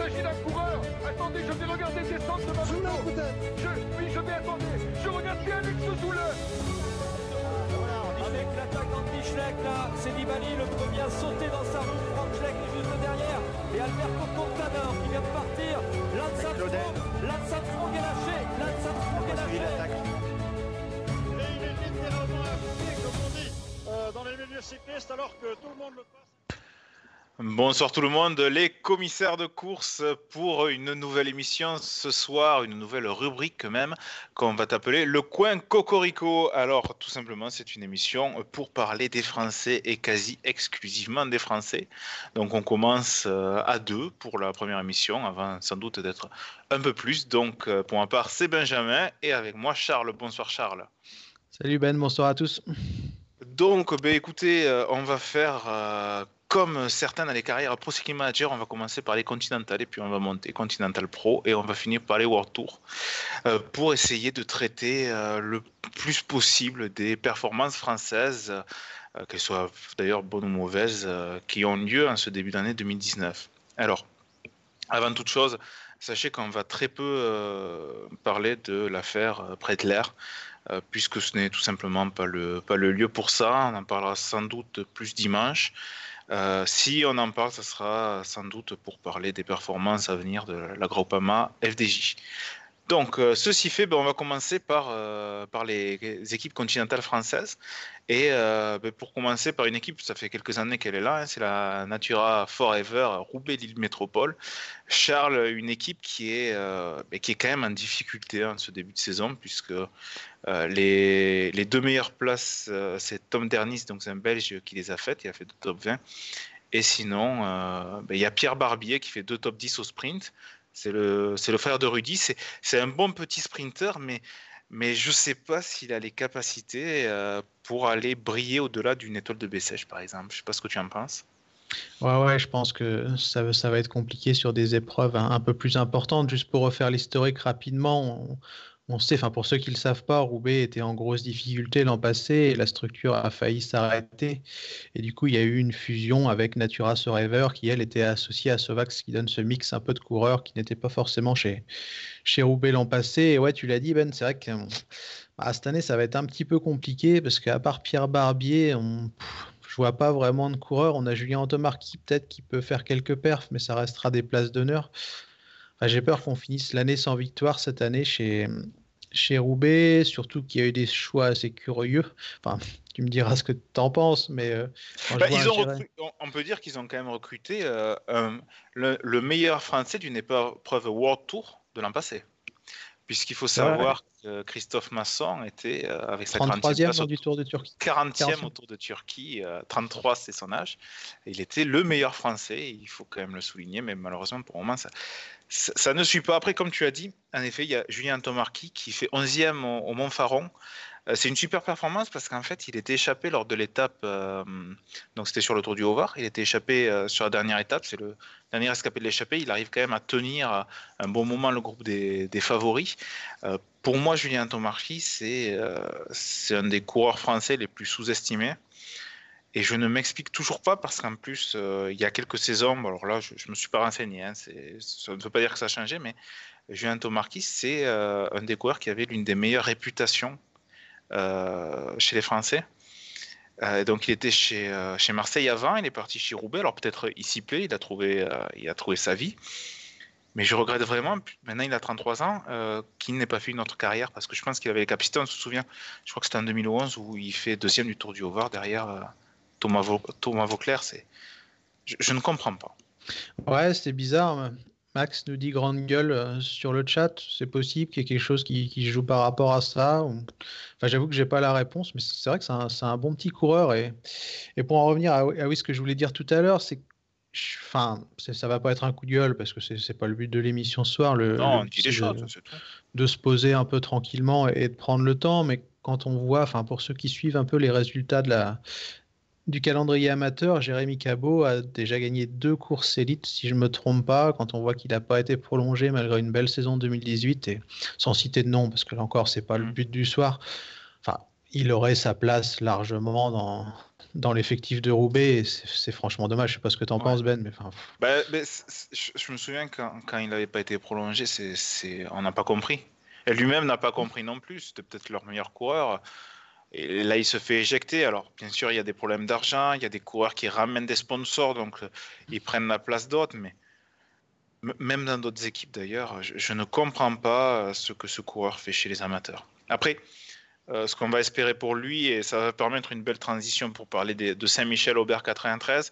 s'agit d'un coureur Attendez, je vais regarder descendre de ma moto je, Oui, je vais attendre Je regarde bien Alex Zoule avec l'attaque d'Andy là, c'est Nibali le premier à sauter dans sa roue. Franck Schleck est juste derrière. Et Alberto Contador qui vient de partir. Lance Armstrong, Lance Armstrong est lâché. Lance Armstrong est lâché. dans les milieux cyclistes alors que tout le monde le passe. Bonsoir tout le monde, les commissaires de course pour une nouvelle émission ce soir, une nouvelle rubrique même qu'on va t'appeler le coin Cocorico. Alors tout simplement c'est une émission pour parler des Français et quasi exclusivement des Français. Donc on commence euh, à deux pour la première émission avant sans doute d'être un peu plus. Donc euh, pour ma part c'est Benjamin et avec moi Charles. Bonsoir Charles. Salut Ben, bonsoir à tous. Donc, ben, écoutez, euh, on va faire euh, comme certains dans les carrières Pro Cycling Manager, on va commencer par les Continental et puis on va monter Continental Pro et on va finir par les World Tour euh, pour essayer de traiter le plus possible des performances françaises, qu'elles soient d'ailleurs bonnes ou mauvaises, qui ont lieu en ce début d'année 2019. Alors, avant toute chose, sachez qu'on va très peu parler de l'affaire Pretler. Euh, puisque ce n'est tout simplement pas le, pas le lieu pour ça. On en parlera sans doute plus dimanche. Euh, si on en parle, ce sera sans doute pour parler des performances à venir de la Groupama FDJ. Donc, euh, ceci fait, ben, on va commencer par, euh, par les, équipes continentales françaises. Et euh, ben, pour commencer par une équipe, ça fait quelques années qu'elle est là, hein, c'est la Natura Forever Roubaix Lille Métropole. Charles, une équipe qui est, ben, qui est quand même en difficulté en ce début de saison, puisque les, les, deux meilleures places, c'est Tom Dernis, donc c'est un Belge qui les a faites, il a fait deux top 20. Et sinon, il y a Pierre Barbier qui fait deux top 10 au sprint. C'est le, le frère de Rudy. C'est un bon petit sprinter, mais, mais je ne sais pas s'il a les capacités euh, pour aller briller au-delà d'une étoile de Bessèges, par exemple. Je ne sais pas ce que tu en penses. Ouais, ouais, je pense que ça, ça va être compliqué sur des épreuves un, peu plus importantes. Juste pour refaire l'historique rapidement, on sait, pour ceux qui ne le savent pas, Roubaix était en grosse difficulté l'an passé et la structure a failli s'arrêter. Et du coup, il y a eu une fusion avec Natura Sorever qui, elle, était associée à Sovax, qui donne ce mix un peu de coureurs qui n'était pas forcément chez, chez Roubaix l'an passé. Et ouais, tu l'as dit, Ben, c'est vrai que bah, cette année, ça va être un petit peu compliqué parce qu'à part Pierre Barbier, on, je vois pas vraiment de coureurs. On a Julien Antomarchi peut-être qui peut faire quelques perfs, mais ça restera des places d'honneur. J'ai peur qu'on finisse l'année sans victoire cette année chez, chez Roubaix, surtout qu'il y a eu des choix assez curieux. Enfin, tu me diras ce que tu en penses, mais. Euh, bah, on peut dire qu'ils ont quand même recruté euh, le, meilleur français d'une épreuve World Tour de l'an passé. Puisqu'il faut savoir que Christophe Masson était euh, avec sa 33e du Tour de Turquie. 40e au Tour de Turquie, 33 c'est son âge. il était le meilleur français, il faut quand même le souligner, mais malheureusement pour le moment ça, ça, ne suit pas. Après, comme tu as dit, en effet, il y a Julien Tomarki qui fait 11e au, Mont-Faron. Euh, c'est une super performance parce qu'en fait, il était échappé lors de l'étape, euh, donc c'était sur le Tour du Haut-Var, il était échappé euh, sur la dernière étape, c'est le dernier escapé de l'échappée, il arrive quand même à tenir un bon moment le groupe des, favoris. pour moi, Julien Tomarki, c'est un des coureurs français les plus sous-estimés. Et je ne m'explique toujours pas parce qu'en plus, il y a quelques saisons, alors là, je ne me suis pas renseigné, hein, ça ne veut pas dire que ça a changé, mais Julien Tomarquis, c'est un des coureurs qui avait l'une des meilleures réputations chez les Français. donc il était chez, chez Marseille avant, il est parti chez Roubaix, alors peut-être il s'y plaît, il a, trouvé, sa vie. Mais je regrette vraiment, maintenant il a 33 ans, qu'il n'ait pas fait une autre carrière, parce que je pense qu'il avait les capacités, on se souvient, je crois que c'était en 2011 où il fait deuxième du Tour du Haut-Var derrière Thomas, Vauclair, c'est... Je, ne comprends pas. Ouais, c'est bizarre. Max nous dit grande gueule euh, sur le chat. C'est possible qu'il y ait quelque chose qui, joue par rapport à ça. Enfin, j'avoue que j'ai pas la réponse, mais c'est vrai que c'est un, bon petit coureur. Et, et pour en revenir à, oui, ce que je voulais dire tout à l'heure, c'est enfin, ça va pas être un coup de gueule parce que c'est pas le but de l'émission ce soir. Le, non, de, se poser un peu tranquillement et, de prendre le temps, mais quand on voit, enfin, pour ceux qui suivent un peu les résultats de la, du calendrier amateur, Jérémy Cabot a déjà gagné deux courses élites, si je ne me trompe pas, quand on voit qu'il n'a pas été prolongé malgré une belle saison 2018, et sans citer de nom, parce que là encore, c'est pas le mm. but du soir. Enfin, il aurait sa place largement dans, dans l'effectif de Roubaix. C'est franchement dommage. Je sais pas ce que tu en penses, Ben. Mais, bah, je, me souviens quand, quand il n'avait pas été prolongé, c'est on n'a pas compris. Et lui-même n'a pas compris non plus. C'était peut-être leur meilleur coureur. Et là, il se fait éjecter. Alors, bien sûr, il y a des problèmes d'argent. Il y a des coureurs qui ramènent des sponsors, donc euh, ils prennent la place d'autres. Mais même dans d'autres équipes d'ailleurs, je, ne comprends pas euh, ce que ce coureur fait chez les amateurs. Après, euh, ce qu'on va espérer pour lui, et ça va permettre une belle transition pour parler de, Saint-Michel Aubert 93,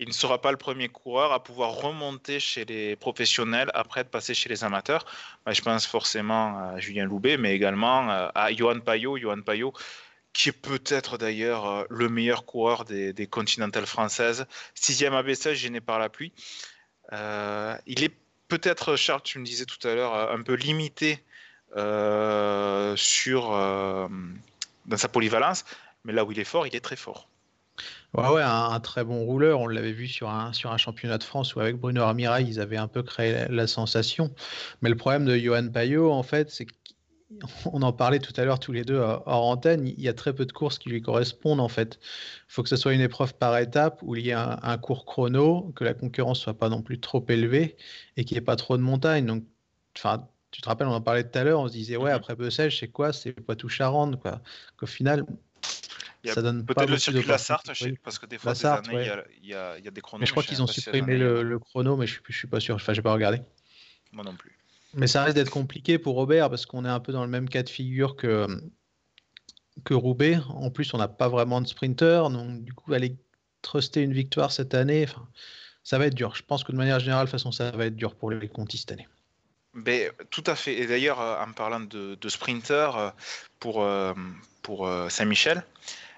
il ne sera pas le premier coureur à pouvoir remonter chez les professionnels après de passer chez les amateurs. Bah, je pense forcément à Julien Loubet, mais également à Johan Payot. Johan Payot, qui est peut-être d'ailleurs euh, le meilleur coureur des, des continentales françaises. Sixième abaissage gêné par la pluie. il est peut-être, Charles, tu me disais tout à l'heure, un peu limité euh, sur, euh, dans sa polyvalence, mais là où il est fort, il est très fort. Ouais, ouais, un, très bon rouleur. On l'avait vu sur un, sur un championnat de France où avec Bruno Armirail, ils avaient un peu créé la, sensation. Mais le problème de Johan Payot, en fait, c'est qu'on en parlait tout à l'heure tous les deux hors antenne, il y a très peu de courses qui lui correspondent en fait. Il faut que ce soit une épreuve par étape où il y a un, cours chrono, que la concurrence soit pas non plus trop élevée et qu'il n'y ait pas trop de montagnes. Donc, enfin, tu te rappelles, on en parlait tout à l'heure, on se disait, ouais, mhm. après Bessèges, c'est quoi? C'est Poitou-Charentes, quoi. Qu'au final, ça donne peut-être le circuit de la Sarthe, parce que des fois, il y, a, des chronos. Mais je crois qu'ils ont supprimé le, chrono, mais je ne suis pas sûr. Enfin, j'ai pas regardé. Moi non plus. Mais ça risque d'être compliqué pour Robert parce qu'on est un peu dans le même cas de figure que, que Roubaix. En plus, on n'a pas vraiment de sprinter. Donc, du coup, aller truster une victoire cette année, ça va être dur. Je pense que de manière générale, de façon, ça va être dur pour les Contis cette année. Ben, tout à fait. Et d'ailleurs, euh, en parlant de, sprinter, euh, pour, euh, pour Saint-Michel,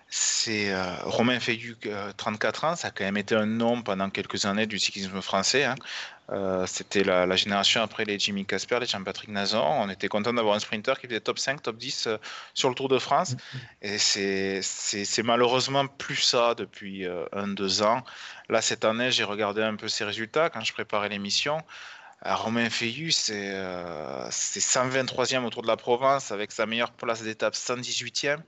c'est Romain Fayou, 34 ans, ça a quand même été un nom pendant quelques années du cyclisme français. Hein. C'était la, génération après les Jimmy Casper, les Jean-Patrick Nazon. On était content d'avoir un sprinter qui faisait top 5, top 10 sur le Tour de France. Et c'est malheureusement plus ça depuis un, deux ans. Là, cette année, j'ai regardé un peu ses résultats quand je préparais l'émission. Romain Feillu, c'est 123e euh, autour de la Provence avec sa meilleure place d'étape 118e.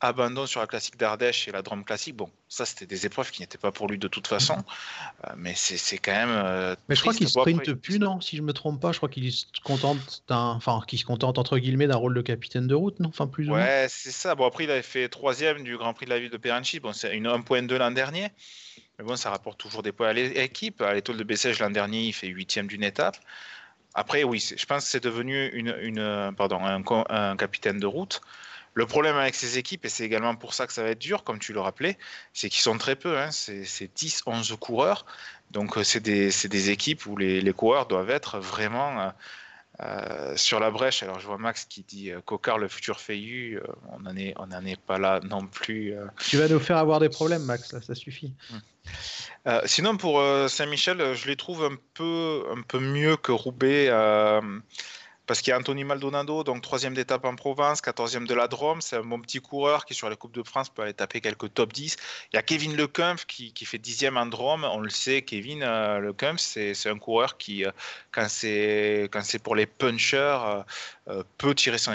Abandon sur la classique d'Ardèche et la Drôme classique. Bon, ça, c'était des épreuves qui n'étaient pas pour lui de toute façon. Euh, mais c'est quand même. Euh, mais je crois qu'il sprinte plus, non Si je me trompe pas, je crois qu'il se contente d'un. Enfin, qu'il se contente entre guillemets d'un rôle de capitaine de route, non Enfin, plus Ouais, c'est ça. Bon, après, il avait fait troisième du Grand Prix de la ville de Peranchi. Bon, c'est une 1.2 l'an dernier. Mais bon, ça rapporte toujours des points à l'équipe. À l'étoile de Bessèges l'an dernier, il fait huitième d'une étape. Après, oui, je pense que c'est devenu une, pardon, un, capitaine de route. Le problème avec ces équipes, et c'est également pour ça que ça va être dur, comme tu le rappelais, c'est qu'ils sont très peu. Hein, c'est 10, 11 coureurs. Donc, euh, c'est des, des, équipes où les, les, coureurs doivent être vraiment euh, euh, sur la brèche, alors je vois Max qui dit euh, Cocard, le futur Feiyu, euh, on n'en est, on est pas là non plus. Tu vas nous faire avoir des problèmes, Max, là, ça suffit. Hum. sinon, pour Saint-Michel, je les trouve un peu, un peu mieux que Roubaix parce qu'il y a Anthony Maldonado, donc troisième d'étape en Provence, quatorzième de la Drôme. C'est un bon petit coureur qui, sur la Coupe de France, peut aller taper quelques top 10. Il y a Kevin Lecump qui, qui fait dixième en Drôme. On le sait, Kevin euh, c'est un coureur qui, euh, quand c'est pour les punchers, euh, peut tirer son,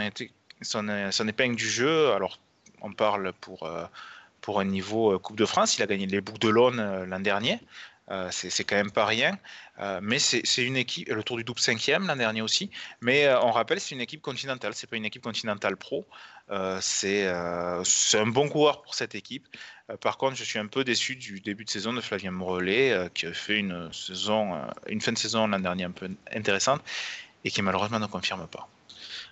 son, épingle du jeu. Alors, on parle pour, pour un niveau Coupe de France. Il a gagné les boucles de l'Aune l'an dernier. Euh, c'est quand même pas rien. Euh, mais c'est une équipe, le Tour du double cinquième l'an dernier aussi. Mais euh, on rappelle, c'est une équipe continentale, c'est pas une équipe continentale pro. c'est un bon coureur pour cette équipe. par contre, je suis un peu déçu du début de saison de Flavien Morellet, qui a fait une saison, une fin de saison l'an dernier un peu intéressante et qui malheureusement ne confirme pas.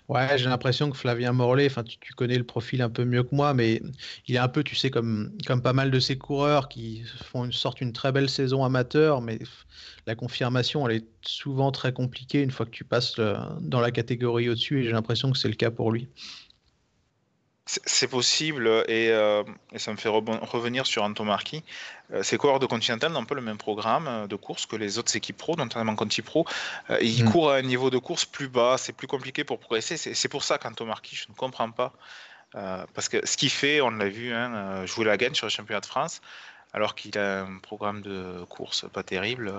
Ouais, j'ai l'impression que Flavien Morlaix, enfin, tu, connais le profil un peu mieux que moi, mais il est un peu, tu sais, comme, comme pas mal de ces coureurs qui font une sorte une très belle saison amateur, mais la confirmation, elle est souvent très compliquée une fois que tu passes dans la catégorie au-dessus, et j'ai l'impression que c'est le cas pour lui. C'est possible, euh, et, ça me fait revenir sur Anton Marquis. Euh, ces coureurs de Continental n'ont pas le même programme euh, de course que les autres équipes pro, notamment Conti Pro. ils mm. courent à un niveau de course plus bas, c'est plus compliqué pour progresser. C'est pour ça qu'Anton Marquis, je ne comprends pas. parce que ce qu'il fait, on l'a vu, hein, jouer la gagne sur le championnat de France, alors qu'il a un programme de course pas terrible,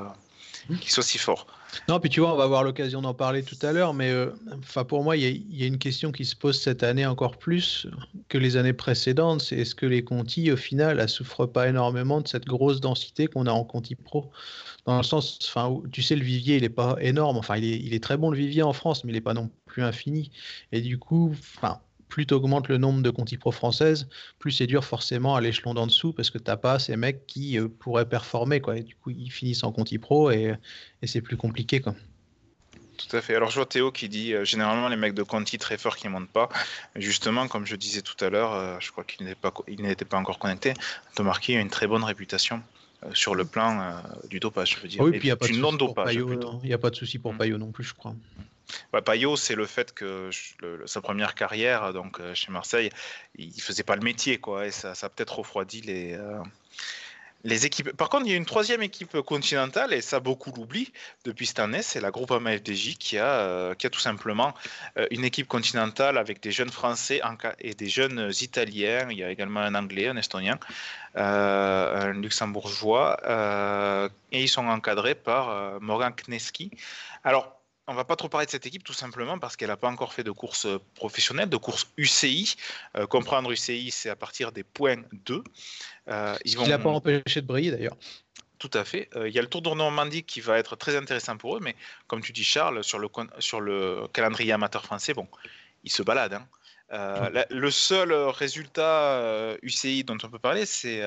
mmh. qu'il soit si fort. Non, puis tu vois, on va avoir l'occasion d'en parler tout à l'heure, mais enfin pour moi, il y, a une question qui se pose cette année encore plus que les années précédentes, c'est est-ce que les Conti, au final, ne souffrent pas énormément de cette grosse densité qu'on a en Conti Pro? Dans le sens, enfin, tu sais, le vivier, il n'est pas énorme, enfin, il est, il est, très bon le vivier en France, mais il n'est pas non plus infini. Et du coup, enfin, plus tu augmentes le nombre de Conti Pro françaises, plus c'est dur forcément à l'échelon d'en dessous parce que tu n'as pas ces mecs qui euh, pourraient performer. Quoi. Et du coup, ils finissent en Conti Pro et, c'est plus compliqué. Quoi. Tout à fait. Alors je vois Théo qui dit euh, généralement les mecs de Conti très forts qui ne montent pas. Justement, comme je disais tout à l'heure, euh, je crois qu'il n'était pas, pas encore connecté. Thomas a une très bonne réputation sur le plan du dopage, je veux dire. oui, puis il n'y a, pas de souci pour Payot, il a pas de souci pour mm. Payot non plus, je crois. Bah, Payot, c'est le fait que sa première carrière donc euh, chez Marseille, il faisait pas le métier, quoi, et ça, a peut-être refroidi les, euh, les équipes. Par contre, il y a une troisième équipe continentale, et ça beaucoup l'oublie depuis cette année, c'est la Groupama FDJ qui a, euh, qui a tout simplement une équipe continentale avec des jeunes Français et des jeunes Italiens. Il y a également un Anglais, un Estonien, un Luxembourgeois, et ils sont encadrés par Morgan Kneski. Alors, on va pas trop parler de cette équipe tout simplement parce qu'elle n'a pas encore fait de course euh, professionnelle, de course UCI. Euh, comprendre UCI, c'est à partir des points 2. Euh, ils vont... Il n'a pas empêché de briller d'ailleurs. Tout à fait. il y a le Tour de Normandie qui va être très intéressant pour eux, mais comme tu dis Charles, sur le, sur le calendrier amateur français, bon, ils se baladent. Hein. le seul résultat UCI dont on peut parler, c'est,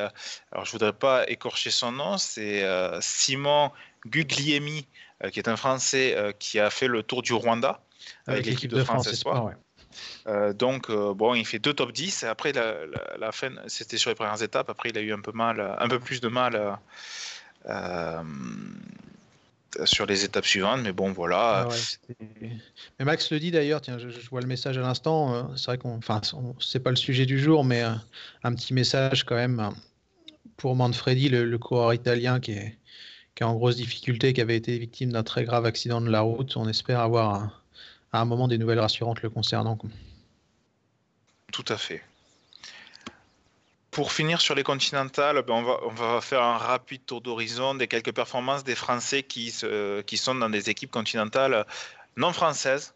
alors je voudrais pas écorcher son nom, c'est Simon Gugliemi euh, qui est un Français euh, qui a fait le tour du Rwanda avec, l'équipe de, France, Espoir. Euh, donc, bon, il fait deux top 10. Après, la, fin, c'était sur les premières étapes. Après, il a eu un peu mal, un peu plus de mal sur les étapes suivantes. Mais bon, voilà. Ah mais Max le dit d'ailleurs. Tiens, je, vois le message à l'instant. c'est vrai qu'on, enfin, c'est pas le sujet du jour, mais un petit message quand même pour Manfredi, le, le coureur italien qui est qui est en grosse difficulté, qui avait été victime d'un très grave accident de la route. On espère avoir à un moment des nouvelles rassurantes le concernant. Tout à fait. Pour finir sur les continentales, ben on, va, faire un rapide tour d'horizon des quelques performances des Français qui, sont dans des équipes continentales non françaises.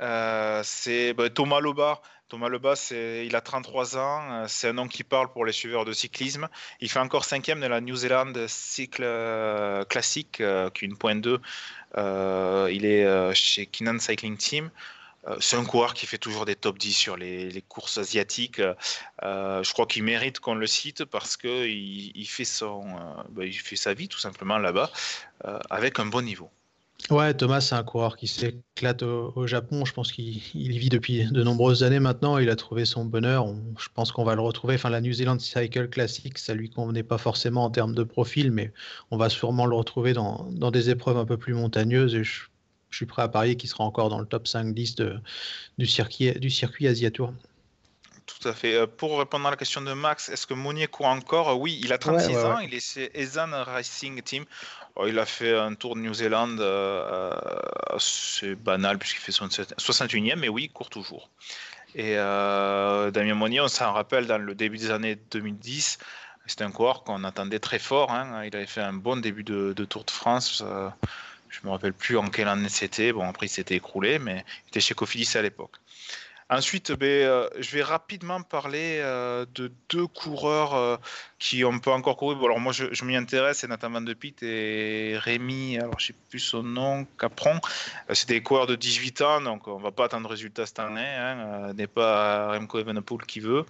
Euh, c'est ben, Thomas Loba Thomas Lebas, il a 33 ans, euh, c'est un nom qui parle pour les suiveurs de cyclisme. Il fait encore cinquième de la New Zealand Cycle euh, Classic, euh, qui est une pointe 2. il est chez Kinan Cycling Team. c'est un coureur qui fait toujours des top 10 sur les, courses asiatiques. je crois qu'il mérite qu'on le cite parce qu'il il fait, il fait sa vie tout simplement là-bas avec un bon niveau. Ouais, Thomas, c'est un coureur qui s'éclate au, Japon. Je pense qu'il y vit depuis de nombreuses années maintenant. Il a trouvé son bonheur. je pense qu'on va le retrouver. Enfin, la New Zealand Cycle Classic, ça lui convenait pas forcément en termes de profil, mais on va sûrement le retrouver dans, des épreuves un peu plus montagneuses. Et je, suis prêt à parier qu'il sera encore dans le top 5 10 du circuit, du circuit Asia Tour. Tout à fait. Euh, pour répondre à la question de Max, est-ce que Monnier court encore? Oui, il a 36 ans. Il est chez Ezan Racing Team. Oh, il a fait un tour de New Zealand euh, assez banal puisqu'il fait son 61e, mais oui, il court toujours. Et euh, Damien Monnier, on s'en rappelle dans le début des années 2010, c'était un coureur qu'on attendait très fort. Hein. Il avait fait un bon début de, Tour de France. Euh, je ne me rappelle plus en quelle année c'était. Bon, après, il s'était écroulé, mais il était chez Cofidis à l'époque. Ensuite, ben, euh, je vais rapidement parler euh, de deux coureurs euh, qui ont pas encore couru. alors moi, je, m'y intéresse, c'est Nathan De Pitt et Rémi, alors je sais plus son nom, Capron. c'est des coureurs de 18 ans, donc on va pas attendre de résultats cette année. Hein, n'est pas Remco Evenepoel qui veut.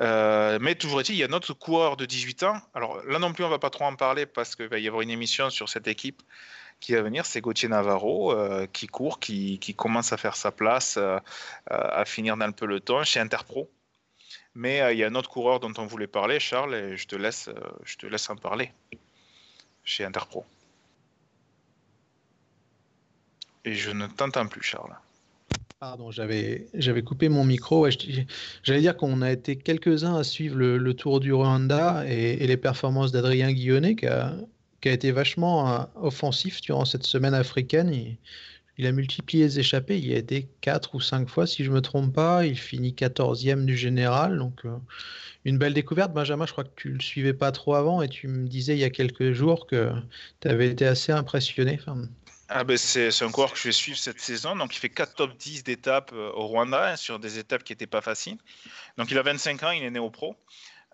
mais toujours est-il, il y a un autre coureur de 18 ans. Alors là non plus, on va pas trop en parler parce qu'il va y avoir une émission sur cette équipe qui va venir, c'est Gauthier Navarro euh, qui court, qui, commence à faire sa place, euh, à finir dans le peloton chez Interpro. Mais euh, il y a un autre coureur dont on voulait parler, Charles, et je te laisse, je te laisse en parler chez Interpro. Et je ne t'entends plus, Charles. Pardon, j'avais, j'avais coupé mon micro. j'allais dire qu'on a été quelques-uns à suivre le, Tour du Rwanda et, les performances d'Adrien Guillonnet, qui a été vachement euh, offensif durant cette semaine africaine. Il, a multiplié les échappées. Il a été 4 ou 5 fois, si je ne me trompe pas. Il finit 14e du général. Donc, une belle découverte. Benjamin, je crois que tu ne le suivais pas trop avant et tu me disais il y a quelques jours que tu avais été assez impressionné. Ah ben c'est un coureur que je vais suivre cette saison. Donc il fait 4 top 10 d'étapes au Rwanda hein, sur des étapes qui n'étaient pas faciles. Donc il a 25 ans, il est né au pro.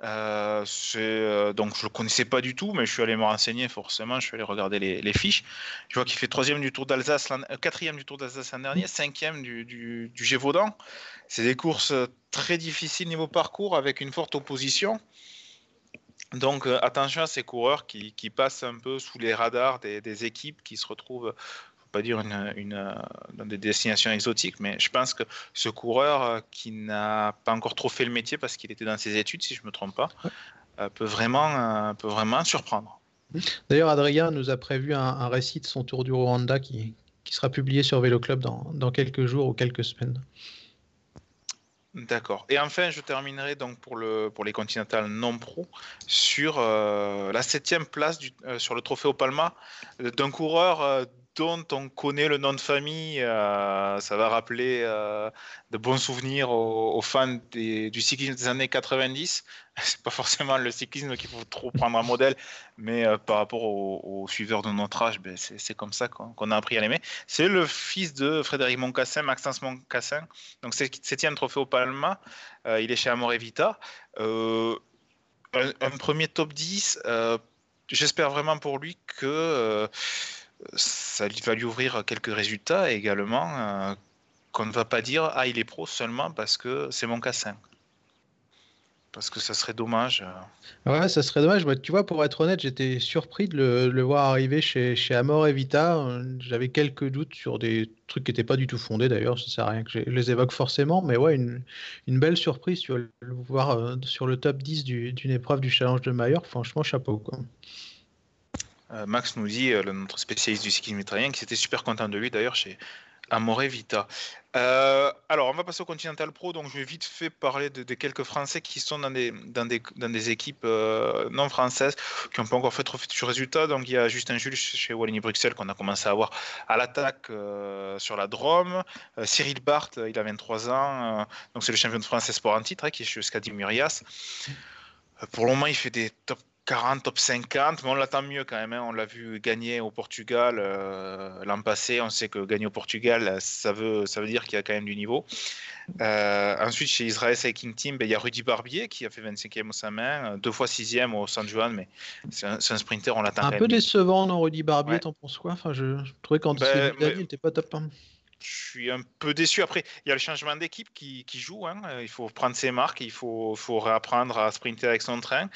Euh, euh, donc je le connaissais pas du tout, mais je suis allé me renseigner forcément. Je suis allé regarder les, fiches. Je vois qu'il fait troisième du Tour d'Alsace, euh, quatrième du Tour d'Alsace l'an dernier, cinquième du, du, Gévaudan. C'est des courses très difficiles niveau parcours avec une forte opposition. Donc attention à ces coureurs qui, passent un peu sous les radars des équipes qui se retrouvent pas dire une, une, dans des destinations exotiques, mais je pense que ce coureur euh, qui n'a pas encore trop fait le métier parce qu'il était dans ses études, si je ne me trompe pas, euh, peut, vraiment, euh, peut vraiment surprendre. D'ailleurs, Adrien nous a prévu un, récit de son tour du Rwanda qui, qui sera publié sur Vélo Club dans, dans, quelques jours ou quelques semaines. D'accord. Et enfin, je terminerai donc pour, le, pour les continentales non pro sur la septième place du, sur le trophée au Palma d'un coureur on connaît le nom de famille, euh, ça va rappeler euh, de bons souvenirs aux, fans du cyclisme des années 90. C'est pas forcément le cyclisme qu'il faut trop prendre un modèle, mais euh, par rapport aux, suiveurs de notre âge, ben, c'est comme ça qu'on a appris à l'aimer. C'est le fils de Frédéric Moncassin, Maxence Moncassin. Donc septième trophée au Palma. il est chez Amore Vita. Un, un, premier top 10. J'espère vraiment pour lui que ça va lui ouvrir quelques résultats également euh, qu'on ne va pas dire ah il est pro seulement parce que c'est mon cassin. Parce que ça serait dommage. Ouais, ça serait dommage. tu vois, pour être honnête, j'étais surpris de le, voir arriver chez, Amor et Vita. J'avais quelques doutes sur des trucs qui n'étaient pas du tout fondés d'ailleurs. Ça sert à rien que je les évoque forcément. Mais ouais, une, belle surprise sur le voir euh, sur le top 10 d'une épreuve du Challenge de Mayor. Franchement, chapeau. Quoi. Euh, Max nous dit, euh, notre spécialiste du ski italien, qui était super content de lui d'ailleurs chez Amore Vita. Euh, alors, on va passer au Continental Pro. Donc, je vais vite fait parler de, quelques Français qui sont dans des, dans des, dans des équipes non françaises, qui n'ont pas encore fait trop de résultats. Donc, il y a Justin Jules chez Wallonie Bruxelles qu'on a commencé à voir à l'attaque sur la Drôme. Cyril Barthes, il a 23 ans. donc, c'est le champion de France Sport en titre, hein, qui est Scadi Murias. Pour le moment, il fait des top 40, top 50, mais on l'attend mieux quand même. Hein. On l'a vu gagner au Portugal euh, l'an passé. On sait que gagner au Portugal, ça veut, ça veut dire qu'il y a quand même du niveau. Euh, ensuite, chez Israël Cycling Team, ben, il y a Rudy Barbier qui a fait 25e au sa main, deux fois 6e au San Juan, mais c'est un, sprinter, on l'attend. Un peu décevant, non, Rudy Barbier, t'en penses quoi? Enfin, je, trouvais qu'en ben, il n'était pas top. Hein. Je suis un peu déçu. Après, il y a le changement d'équipe qui, qui, joue. Hein. Il faut prendre ses marques, il faut, faut réapprendre à sprinter avec son train.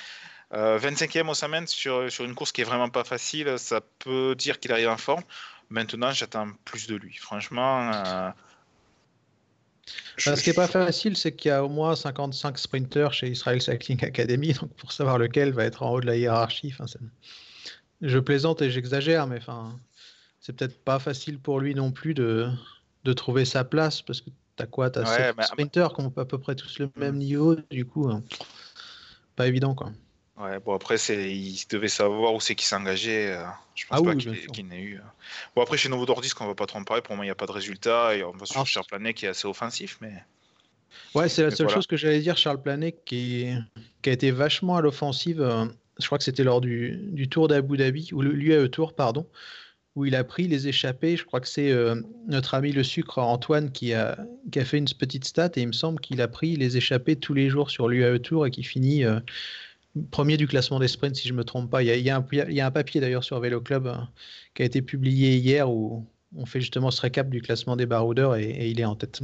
25e au semaine sur, sur une course qui est vraiment pas facile, ça peut dire qu'il arrive en forme. Maintenant, j'attends plus de lui. Franchement. Euh, ce qui n'est pas facile, c'est qu'il y a au moins 55 sprinters chez Israel Cycling Academy, donc pour savoir lequel va être en haut de la hiérarchie. Enfin, je plaisante et j'exagère, mais enfin, c'est peut-être pas facile pour lui non plus de, de trouver sa place, parce que tu as quoi Tu as sprinters qui ont à peu près tous le même mm. niveau, du coup, hein, pas évident quoi. Ouais, bon après il devait savoir où c'est qu'il s'engageait. Euh, je pense ah pas qu'il n'ait eu. Euh. Bon après chez Novo Nordisk on va pas trop en parler. Pour moi il n'y a pas de résultat et on va sur ah. Charles Planet qui est assez offensif, mais. Ouais, c'est la seule chose que j'allais dire. Charles Planet qui, qui a été vachement à l'offensive. Euh, je crois que c'était lors du, du Tour d'Abu Dhabi ou l'UAE Tour pardon, où il a pris les échappées. Je crois que c'est notre ami le sucre Antoine qui a, qui a fait une petite stat et il me semble qu'il a pris les échappées tous les jours sur l'UAE Tour et qui finit premier du classement des sprints, si je ne me trompe pas. Il y a, un, papier d'ailleurs sur Vélo Club euh, qui a été publié hier où on fait justement ce récap du classement des baroudeurs et, il est en tête.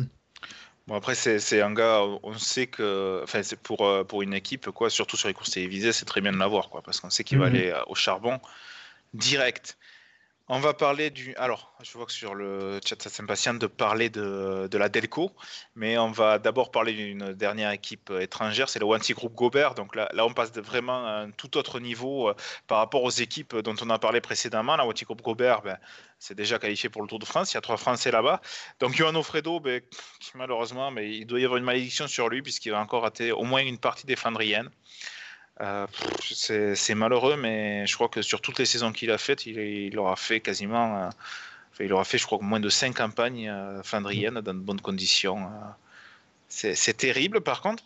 Bon après c'est un gars, on sait que, enfin c'est pour euh, pour une équipe quoi, surtout sur les courses télévisées, c'est très bien de l'avoir quoi, parce qu'on sait qu'il va mhm. aller euh, au charbon direct. On va parler du. Alors, je vois que sur le chat, ça s'impatiente de parler de, la Delco, mais on va d'abord parler d'une dernière équipe étrangère, c'est le Wanty Group Gobert. Donc là, là, on passe vraiment à un tout autre niveau euh, par rapport aux équipes dont on a parlé précédemment. La Wanty Group Gobert, ben, c'est déjà qualifié pour le Tour de France. Il y a trois Français là-bas. Donc, Johan Fredo, ben, malheureusement, mais il doit y avoir une malédiction sur lui puisqu'il va encore rater au moins une partie des Flandriennes. Euh, c'est malheureux, mais je crois que sur toutes les saisons qu'il a faites, il, aura fait quasiment. Euh, il aura fait, je crois, moins de 5 campagnes flandriennes dans de bonnes conditions. C'est terrible, par contre.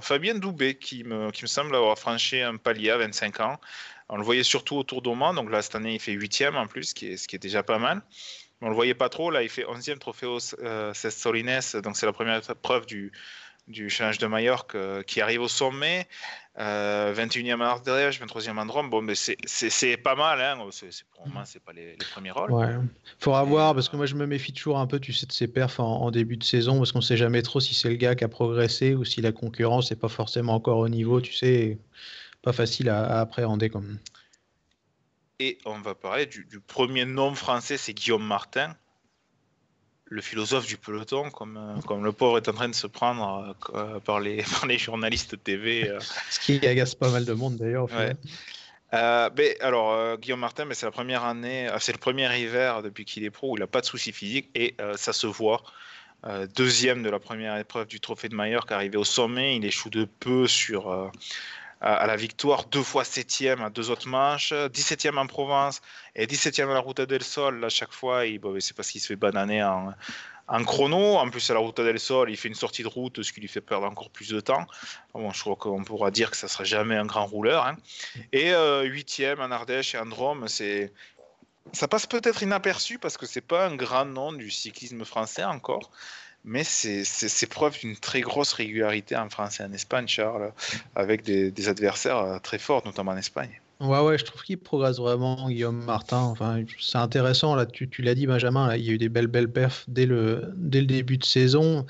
Fabien Doubé, qui me, qui me semble avoir franchi un palier à 25 ans. On le voyait surtout autour d'Oman, donc là, cette année, il fait 8 en plus, ce qui est, ce qui est déjà pas mal. On le voyait pas trop, là, il fait 11e trophée au euh, Solines, donc c'est la première preuve du, du challenge de Majorque euh, qui arrive au sommet. 21e à Ardèche, 23e à Drôme. Bon, mais c'est pas mal. Hein. pour moi, c'est pas les, premiers rôles. Ouais. Faudra voir, parce que moi, je me méfie toujours un peu, tu sais, de ses perfs en, début de saison, parce qu'on sait jamais trop si c'est le gars qui a progressé ou si la concurrence n'est pas forcément encore au niveau, tu sais pas facile à, appréhender. Comme... Et on va parler du, premier nom français, c'est Guillaume Martin, le philosophe du peloton, comme, euh, comme le pauvre est en train de se prendre euh, par, les, les journalistes TV. Euh. Ce qui agace pas mal de monde d'ailleurs. mais, alors, Guillaume Martin, mais c'est la première année, c'est le premier hiver depuis qu'il est pro où il n'a pas de soucis physiques et ça se voit. deuxième de la première épreuve du Trophée de Mallorca, arrivé au sommet, il échoue de peu sur, à la victoire, deux fois septième à deux autres manches, 17e en Provence et 17e à la Ruta del Sol. À chaque fois, c'est parce qu'il se fait bananer en, chrono. En plus, à la Ruta del Sol, il fait une sortie de route, ce qui lui fait perdre encore plus de temps. Bon, je crois qu'on pourra dire que ça sera jamais un grand rouleur. Hein. Et euh, en Ardèche et en Drôme, c'est ça passe peut-être inaperçu parce que c'est pas un grand nom du cyclisme français encore, mais c'est preuve d'une très grosse régularité en France et en Espagne, Charles, avec des, adversaires euh, très forts, notamment en Espagne. Ouais, ouais, je trouve qu'il progresse vraiment, Guillaume Martin. Enfin, c'est intéressant, là, tu, tu l'as dit, Benjamin, il y a eu des belles, belles perfs dès le, dès le début de saison.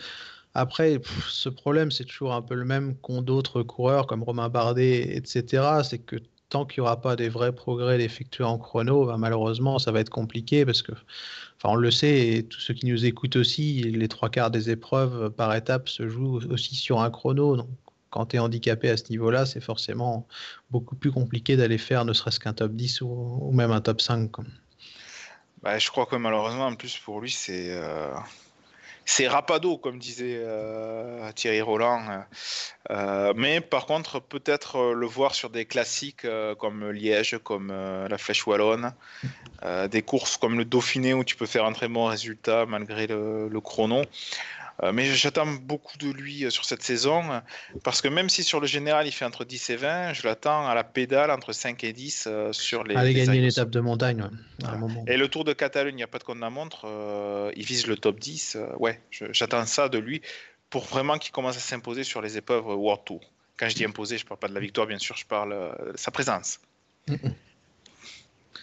Après, ce problème, c'est toujours un peu le même qu'ont d'autres coureurs comme Romain Bardet, etc. C'est que tant qu'il n'y aura pas des vrais progrès d'effectuer en chrono, ben, malheureusement, ça va être compliqué parce que on le sait, et tous ceux qui nous écoutent aussi, les trois quarts des épreuves par étape se jouent aussi sur un chrono. Donc, quand tu es handicapé à ce niveau-là, c'est forcément beaucoup plus compliqué d'aller faire ne serait-ce qu'un top 10 ou, même un top 5. Bah, je crois que malheureusement, en plus, pour lui, c'est. Euh, c'est rapado, comme disait euh, Thierry Roland. Euh, mais par contre, peut-être euh, le voir sur des classiques comme Liège, comme la Flèche Wallonne, des courses comme le Dauphiné où tu peux faire un très bon résultat malgré le chrono. Euh, mais j'attends beaucoup de lui euh, sur cette saison parce que même si sur le général il fait entre 10 et 20, je l'attends à la pédale entre 5 et 10 euh, sur les. Aller gagner l'étape de montagne. Et le Tour de Catalogne, il n'y a pas de compte la montre, il vise le top 10. ouais, j'attends ça de lui pour vraiment qu'il commence à s'imposer sur les épreuves World Tour. Quand je dis imposer, je ne parle pas de la victoire, bien sûr, je parle de sa présence.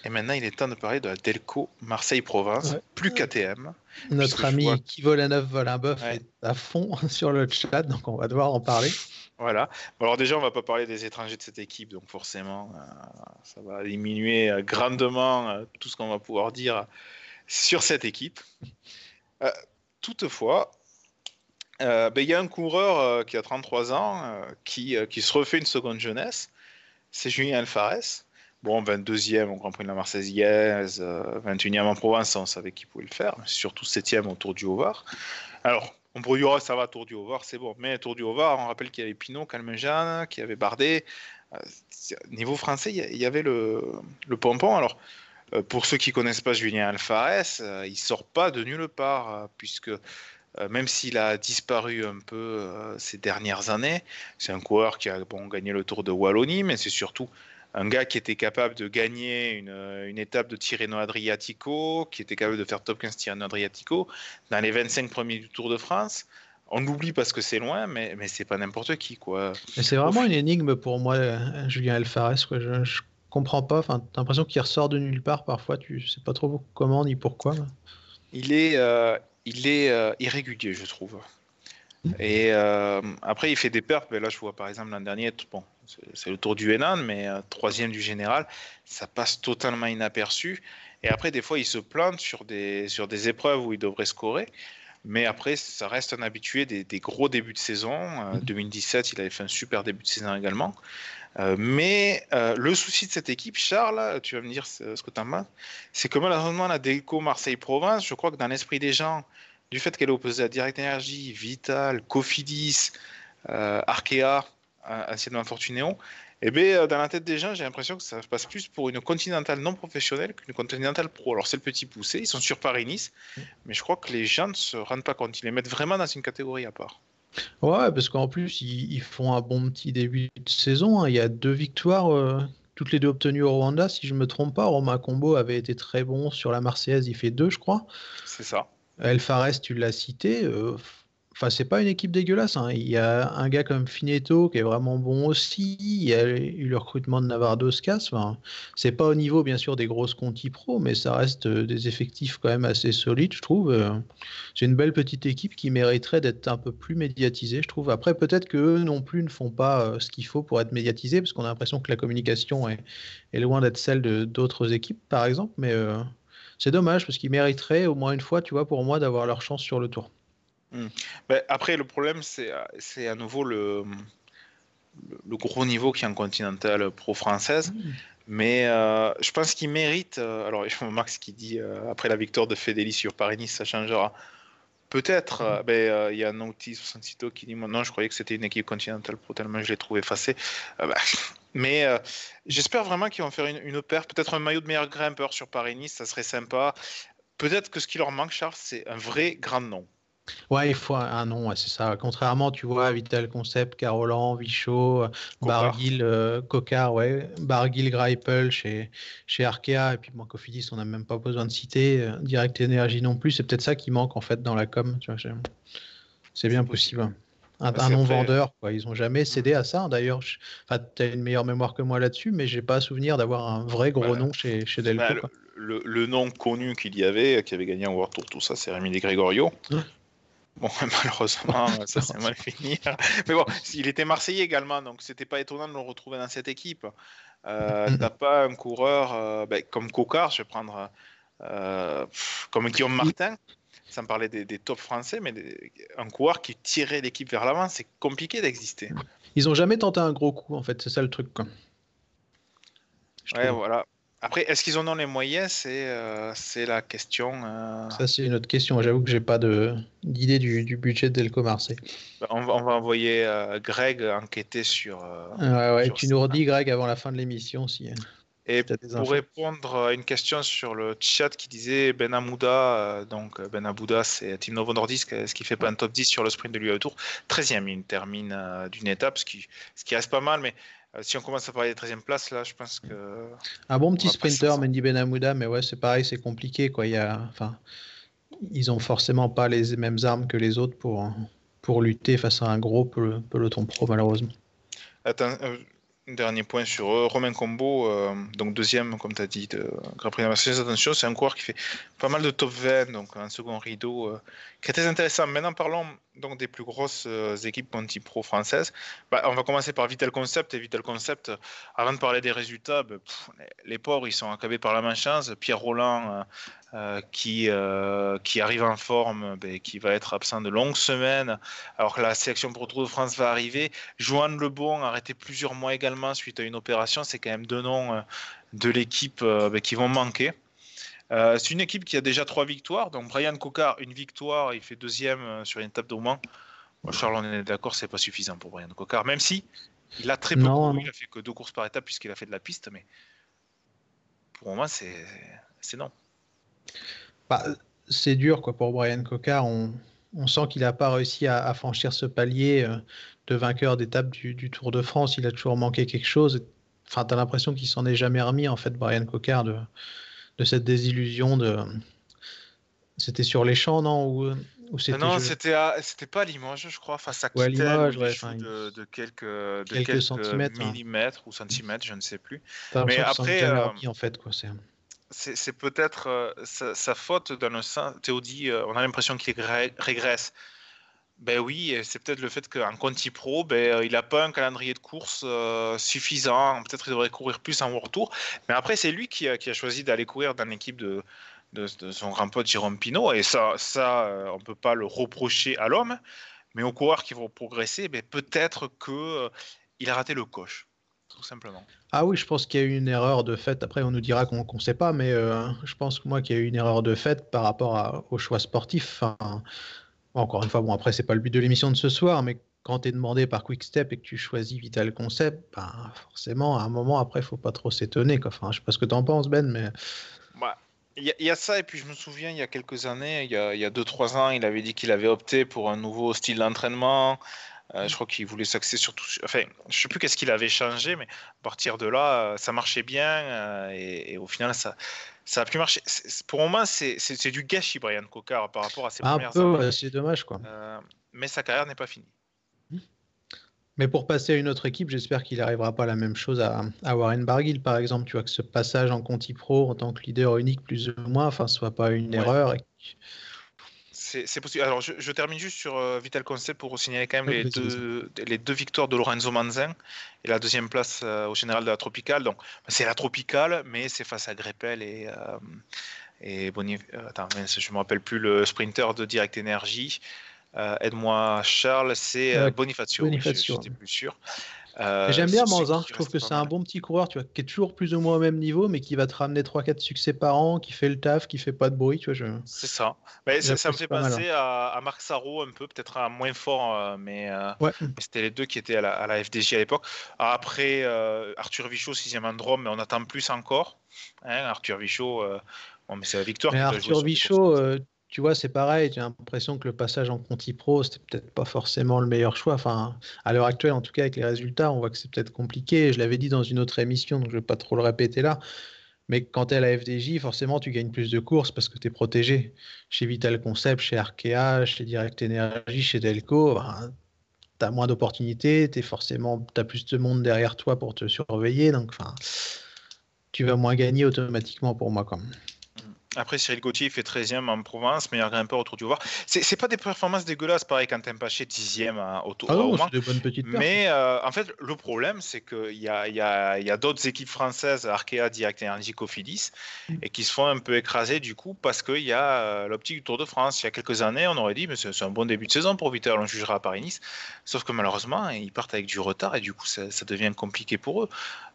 Et maintenant, il est temps de parler de la Delco Marseille-Provence, plus KTM. Notre ami qui vole à neuf vole un bœuf est à fond sur le chat, donc on va devoir en parler. Voilà. alors déjà, on va pas parler des étrangers de cette équipe, donc forcément, euh, ça va diminuer euh, grandement euh, tout ce qu'on va pouvoir dire sur cette équipe. toutefois, ben, il y a un coureur qui a 33 ans qui, qui se refait une seconde jeunesse, c'est Julien Alfares. Bon, 22e au Grand Prix de la Marseillaise, 21e euh, en Provence, on savait qu'il pouvait le faire, surtout 7e au Tour du Haut-Var. Alors, on pourrait dire, ça va, Tour du Haut-Var, c'est bon. Mais Tour du Haut-Var, on rappelle qu'il y avait Pinot, Calmejean, qu'il y avait Bardet. Euh, niveau français, il y avait le, le pompon. Alors, euh, pour ceux qui connaissent pas Julien Alfares, il sort pas de nulle part, puisque même s'il a disparu un peu ces dernières années, c'est un coureur qui a bon, gagné le Tour de Wallonie, mais c'est surtout un gars qui était capable de gagner une, une, étape de Tirreno Adriatico, qui était capable de faire top 15 Tirreno Adriatico dans les 25 premiers du Tour de France. On l'oublie parce que c'est loin, mais, mais c'est pas n'importe qui. quoi. C'est vraiment une énigme pour moi, Julien Alfares. Quoi. Je, je comprends pas. Enfin, as l'impression qu'il ressort de nulle part parfois. Tu sais pas trop comment ni pourquoi. Il est, euh, il est euh, irrégulier, je trouve. Et euh, après, il fait des pertes. Mais là, je vois par exemple l'an dernier, bon, c'est le tour du Hénan, mais euh, troisième du général, ça passe totalement inaperçu. Et après, des fois, il se plante sur des, sur des épreuves où il devrait scorer. Mais après, ça reste un habitué des, gros débuts de saison. En euh, 2017, mm-hmm. il avait fait un super début de saison également. mais le souci de cette équipe, Charles, tu vas me dire ce que tu en penses, c'est que malheureusement, la Delco Marseille-Provence, je crois que dans l'esprit des gens, du fait qu'elle est opposée à Direct Energy, Vital, Cofidis, euh, Arkea, anciennement Fortunéo, Eh bien, dans la tête des gens, j'ai l'impression que ça passe plus pour une continentale non professionnelle qu'une continentale pro. Alors, c'est le petit poussé, ils sont sur Paris-Nice, mais je crois que les gens ne se rendent pas compte. Ils les mettent vraiment dans une catégorie à part. Ouais, parce qu'en plus, ils, font un bon petit début de saison. Hein. Il y a deux victoires, euh, toutes les deux obtenues au Rwanda. Si je ne me trompe pas, Romain Combo avait été très bon sur la Marseillaise. Il fait deux, je crois. C'est ça. El Fares, tu l'as cité. Euh, Enfin, c'est pas une équipe dégueulasse. Hein. Il y a un gars comme Fineto qui est vraiment bon aussi. Il y a eu le recrutement de Navardoscas. Enfin, c'est pas au niveau, bien sûr, des grosses Conti Pro, mais ça reste euh, des effectifs quand même assez solides, je trouve. Euh. C'est une belle petite équipe qui mériterait d'être un peu plus médiatisée, je trouve. Après, peut-être qu'eux non plus ne font pas euh, ce qu'il faut pour être médiatisés, parce qu'on a l'impression que la communication est, loin d'être celle de d'autres équipes, par exemple. Mais c'est dommage, parce qu'ils mériteraient au moins une fois, tu vois, pour moi, d'avoir leur chance sur le tour. Hmm. Ben, après, le problème, c'est, à nouveau le, le, gros niveau qui est en continental pro-française. Hmm. Mais euh, je pense qu'il mérite. Euh, alors, Max qui dit euh, après la victoire de Fedeli sur Paris-Nice, ça changera. Peut-être. Hmm. Ben, il y a Nauti 66 qui dit Non, je croyais que c'était une équipe continentale pro, tellement je l'ai trouvé effacé. Ben, mais j'espère vraiment qu'ils vont faire une, une paire. Peut-être un maillot de meilleur grimpeur sur Paris-Nice, ça serait sympa. Peut-être que ce qui leur manque, Charles, c'est un vrai grand nom. Ouais, il faut un nom, c'est ça. Contrairement, tu vois, Vital Concept, Carolan, Vichot, Barguil, euh, Cocard, ouais, Barguil, Greipel chez, chez Arkea, et puis bon, Cofidis, on n'a même pas besoin de citer, euh, Direct Energy non plus, c'est peut-être ça qui manque en fait dans la com, c'est bien possible. Un, nom vendeur, quoi. Ils n'ont jamais cédé à ça. D'ailleurs, enfin, tu as une meilleure mémoire que moi là-dessus, mais j'ai pas souvenir d'avoir un vrai gros nom chez, chez Delco. Bah, le, nom connu qu'il y avait, qui avait gagné un World Tour, tout ça, c'est Rémi Gregorio. Bon, malheureusement, ça s'est mal fini. Mais bon, il était Marseillais également, donc c'était pas étonnant de le retrouver dans cette équipe. Euh, T'as pas un coureur euh, ben, comme Cocard, je vais prendre euh, comme Guillaume Martin, sans parler des, des top français, mais un coureur qui tirait l'équipe vers l'avant, c'est compliqué d'exister. Ils ont jamais tenté un gros coup, en fait, c'est ça le truc. Quoi. Ouais, voilà. Après, est-ce qu'ils en ont les moyens? C'est euh, la question. Euh. Ça, c'est une autre question. J'avoue que j'ai pas d'idée du, du, budget d'Elco Marseille. Bah, on, va, on va envoyer euh, Greg enquêter sur. ouais, ouais, tu nous redis, Greg, avant la fin de l'émission. Si, Et pour répondre à une question sur le chat qui disait Ben Amouda, donc Ben Amouda, c'est Team Novo Nordisk, est-ce qu'il fait pas un top 10 sur le sprint de l'UAE Tour 13e, il termine d'une étape, ce qui, ce qui reste pas mal, mais euh, si on commence à parler des 13e place, là, je pense que. Un bon petit sprinter, Mendy Benamouda, mais ouais, c'est pareil, c'est compliqué. Quoi. Il y a, enfin, ils ont forcément pas les mêmes armes que les autres pour, pour lutter face à un gros peloton pro, malheureusement. Attends, euh, Dernier point sur eux. Romain Combo, euh, donc deuxième, comme tu as dit, de Grand Prix Mercedes. Attention, c'est un coureur qui fait pas mal de top 20, donc un second rideau, euh, qui est très intéressant. Maintenant, parlons donc des plus grosses euh, équipes Conti Pro françaises. Bah, on va commencer par Vital Concept. Et Vital Concept, avant de parler des résultats, bah, les, pauvres, ils sont accablés par la malchance. Pierre Roland euh, qui, euh, qui arrive en forme, ben, qui va être absent de longues semaines, alors que la sélection pour Tour de France va arriver. Joanne Lebon, arrêté plusieurs mois également suite à une opération, c'est quand même deux noms de l'équipe qui vont manquer. C'est une équipe qui a déjà trois victoires. Donc Brian Cocard, une victoire, il fait deuxième sur une étape de Mans. Charles, on est d'accord, c'est pas suffisant pour Brian Cocard, même si il a très peu non, il a fait que deux courses par étape puisqu'il a fait de la piste, mais pour moi, c'est non. Bah, c'est dur quoi, pour Brian Cocard. On, sent qu'il n'a pas réussi à, franchir ce palier euh, de vainqueur d'étape du, Tour de France. Il a toujours manqué quelque chose. Enfin, tu as l'impression qu'il s'en est jamais remis, en fait, Brian Cocard, de, cette désillusion. De... C'était sur les champs, non Ou, Non, c'était c'était pas à Limoges, je crois. Enfin, ça quittait de, quelques, de quelques, centimètres, hein. millimètres ou centimètres, je ne sais plus. Mais après, euh, en fait, quoi, c'est c'est peut-être euh, sa, faute dans le sens. Théo dit, euh, on a l'impression qu'il régresse. Ben oui, c'est peut-être le fait qu'en Conti Pro, ben, euh, il n'a pas un calendrier de course suffisant. Peut-être qu'il devrait courir plus en World Tour. Mais après, c'est lui qui a, choisi d'aller courir dans l'équipe de, son grand pote Jérôme Pinot. Et ça, ça on ne peut pas le reprocher à l'homme. Mais aux coureurs qui vont progresser, ben, peut-être qu'il a raté le coche simplement. Ah oui, je pense qu'il y a eu une erreur de fait. Après, on nous dira qu'on ne sait pas, mais euh, je pense moi qu'il y a eu une erreur de fait par rapport au choix sportif. Encore une fois, bon après c'est pas le but de l'émission de ce soir, mais quand tu es demandé par Quickstep et que tu choisis Vital Concept, ben, forcément, à un moment après, faut pas trop s'étonner. Enfin, je sais pas ce que tu en penses, Ben, mais. Bah, il y, a ça, et puis je me souviens, il y a quelques années, il y a 2-3 ans, il avait dit qu'il avait opté pour un nouveau style d'entraînement. Euh, je crois qu'il voulait s'axer sur tout. Enfin, je sais plus qu'est-ce qu'il avait changé, mais à partir de là, ça marchait bien, euh, et, au final, ça, ça a pu marcher. pour moi, c'est du gâchis, Brian Cocard, par rapport à ses un premières peu, c'est dommage, quoi. mais sa carrière n'est pas finie. Mais pour passer à une autre équipe, j'espère qu'il n'arrivera pas la même chose à, Warren Barguil, par exemple. Tu vois que ce passage en Conti Pro en tant que leader unique, plus ou moins, enfin, soit pas une erreur. C'est possible. Alors, je, termine juste sur euh, Vital Concept pour signaler quand même les, deux, les deux victoires de Lorenzo Manzin et la deuxième place euh, au général de la Tropicale. Donc, c'est la Tropicale, mais c'est face à Greppel et, euh, et Bonif... Attends, je ne me rappelle plus le sprinter de Direct Energy. Euh, aide-moi Charles, c'est euh, Bonifacio. Bonifacio. J'étais plus sûr. Euh, j'aime bien Manzin, je trouve que c'est un bon petit coureur tu vois, qui est toujours plus ou moins au même niveau, mais qui va te ramener 3-4 succès par an, qui fait le taf, qui fait pas de bruit. Tu vois, je... C'est ça. Mais ça, me fait penser hein. à, Marc Sarro un peu, peut-être un moins fort, mais, c'était les deux qui étaient à la, à la FDJ à l'époque. Après, Arthur Vichot, 6ème Androme, mais on attend plus encore. Hein, Arthur Vichot, bon, mais c'est la victoire. Mais Arthur Vichot, tu vois, c'est pareil. J'ai l'impression que le passage en Conti Pro, c'était peut-être pas forcément le meilleur choix. Enfin, à l'heure actuelle, en tout cas, avec les résultats, on voit que c'est peut-être compliqué. Je l'avais dit dans une autre émission, donc je vais pas trop le répéter là. Mais quand tu es à la FDJ, forcément, tu gagnes plus de courses parce que tu es protégé. Chez Vital Concept, chez Arkea, chez Direct Energy, chez Delco, ben, tu as moins d'opportunités. Tu forcément, as plus de monde derrière toi pour te surveiller. Donc, tu vas moins gagner automatiquement pour moi. Quand même. Après, Cyril Gauthier fait 13e en Provence, meilleur grimpeur autour du voir. C'est pas des performances dégueulasses, pareil, quand chez 10e autour ah non, c'est des bonnes petites Mais euh, en fait, le problème, c'est qu'il y a, y a, y a d'autres équipes françaises, Arkea, Direct Energy, Cofidis, mm. et qui se font un peu écraser du coup, parce qu'il y a euh, l'optique du Tour de France. Il y a quelques années, on aurait dit, mais c'est un bon début de saison pour Vital, on jugera à Paris-Nice. Sauf que malheureusement, ils partent avec du retard, et du coup, ça, devient compliqué pour eux,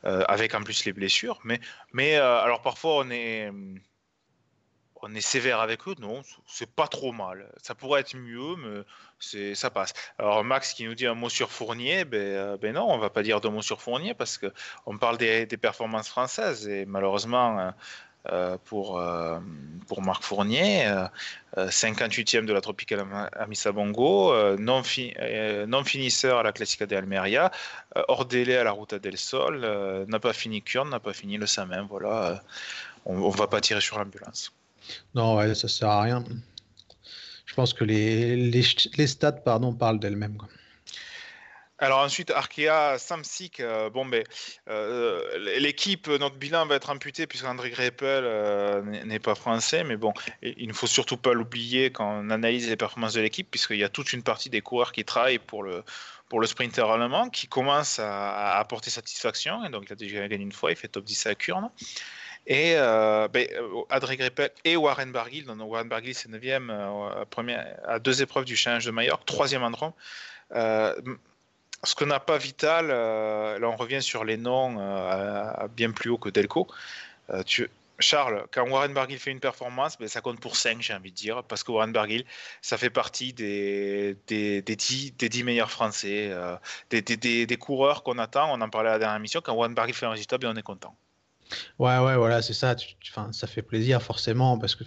euh, avec en plus les blessures. Mais, mais alors parfois, on est on est sévère avec eux, non, c'est pas trop mal. Ça pourrait être mieux, mais c'est ça passe. Alors Max qui nous dit un mot sur Fournier, ben, euh, ben non, on va pas dire deux mots sur Fournier parce que on parle des, performances françaises et malheureusement euh, euh, pour, pour Marc Fournier, 58e de la Tropicale Amissa Bongo, non, finisseur à la Classica de Almeria, hors délai à la Ruta del Sol, n'a pas fini Kurn, n'a pas fini le Samin, voilà, on, on va pas tirer sur l'ambulance. Non, ouais, ça sert à rien. Je pense que les, les, stats pardon, parlent d'elles-mêmes. Alors ensuite, Arkea, Samsic, euh, ben, euh, l'équipe, notre bilan va être amputé puisque André Greppel euh, n'est pas français, mais bon, il ne faut surtout pas l'oublier quand on analyse les performances de l'équipe, puisqu'il y a toute une partie des coureurs qui travaillent pour le, pour le sprinter allemand, qui commence à, apporter satisfaction, et donc il a déjà gagné une fois, il fait top 10 à Kurne. Et euh, ben, euh, Greppel et Warren Barguil. Donc, Warren Barguil, c'est 9e euh, à, deux épreuves du Challenge de Majorque, troisième endroit. Euh, ce qu'on n'a pas vital, là on revient sur les noms bien plus haut que Delco. Charles, quand Warren Barguil fait une performance, ben, ça compte pour 5, j'ai envie de dire, parce que Warren Barguil, ça fait partie des, des, des, 10, des 10 meilleurs Français, des, des, coureurs qu'on attend. On en parlait à la dernière émission. Quand Warren Barguil fait un résultat, ben, on est content. Ouais, ouais, voilà, c'est ça. Ça fait plaisir forcément parce que,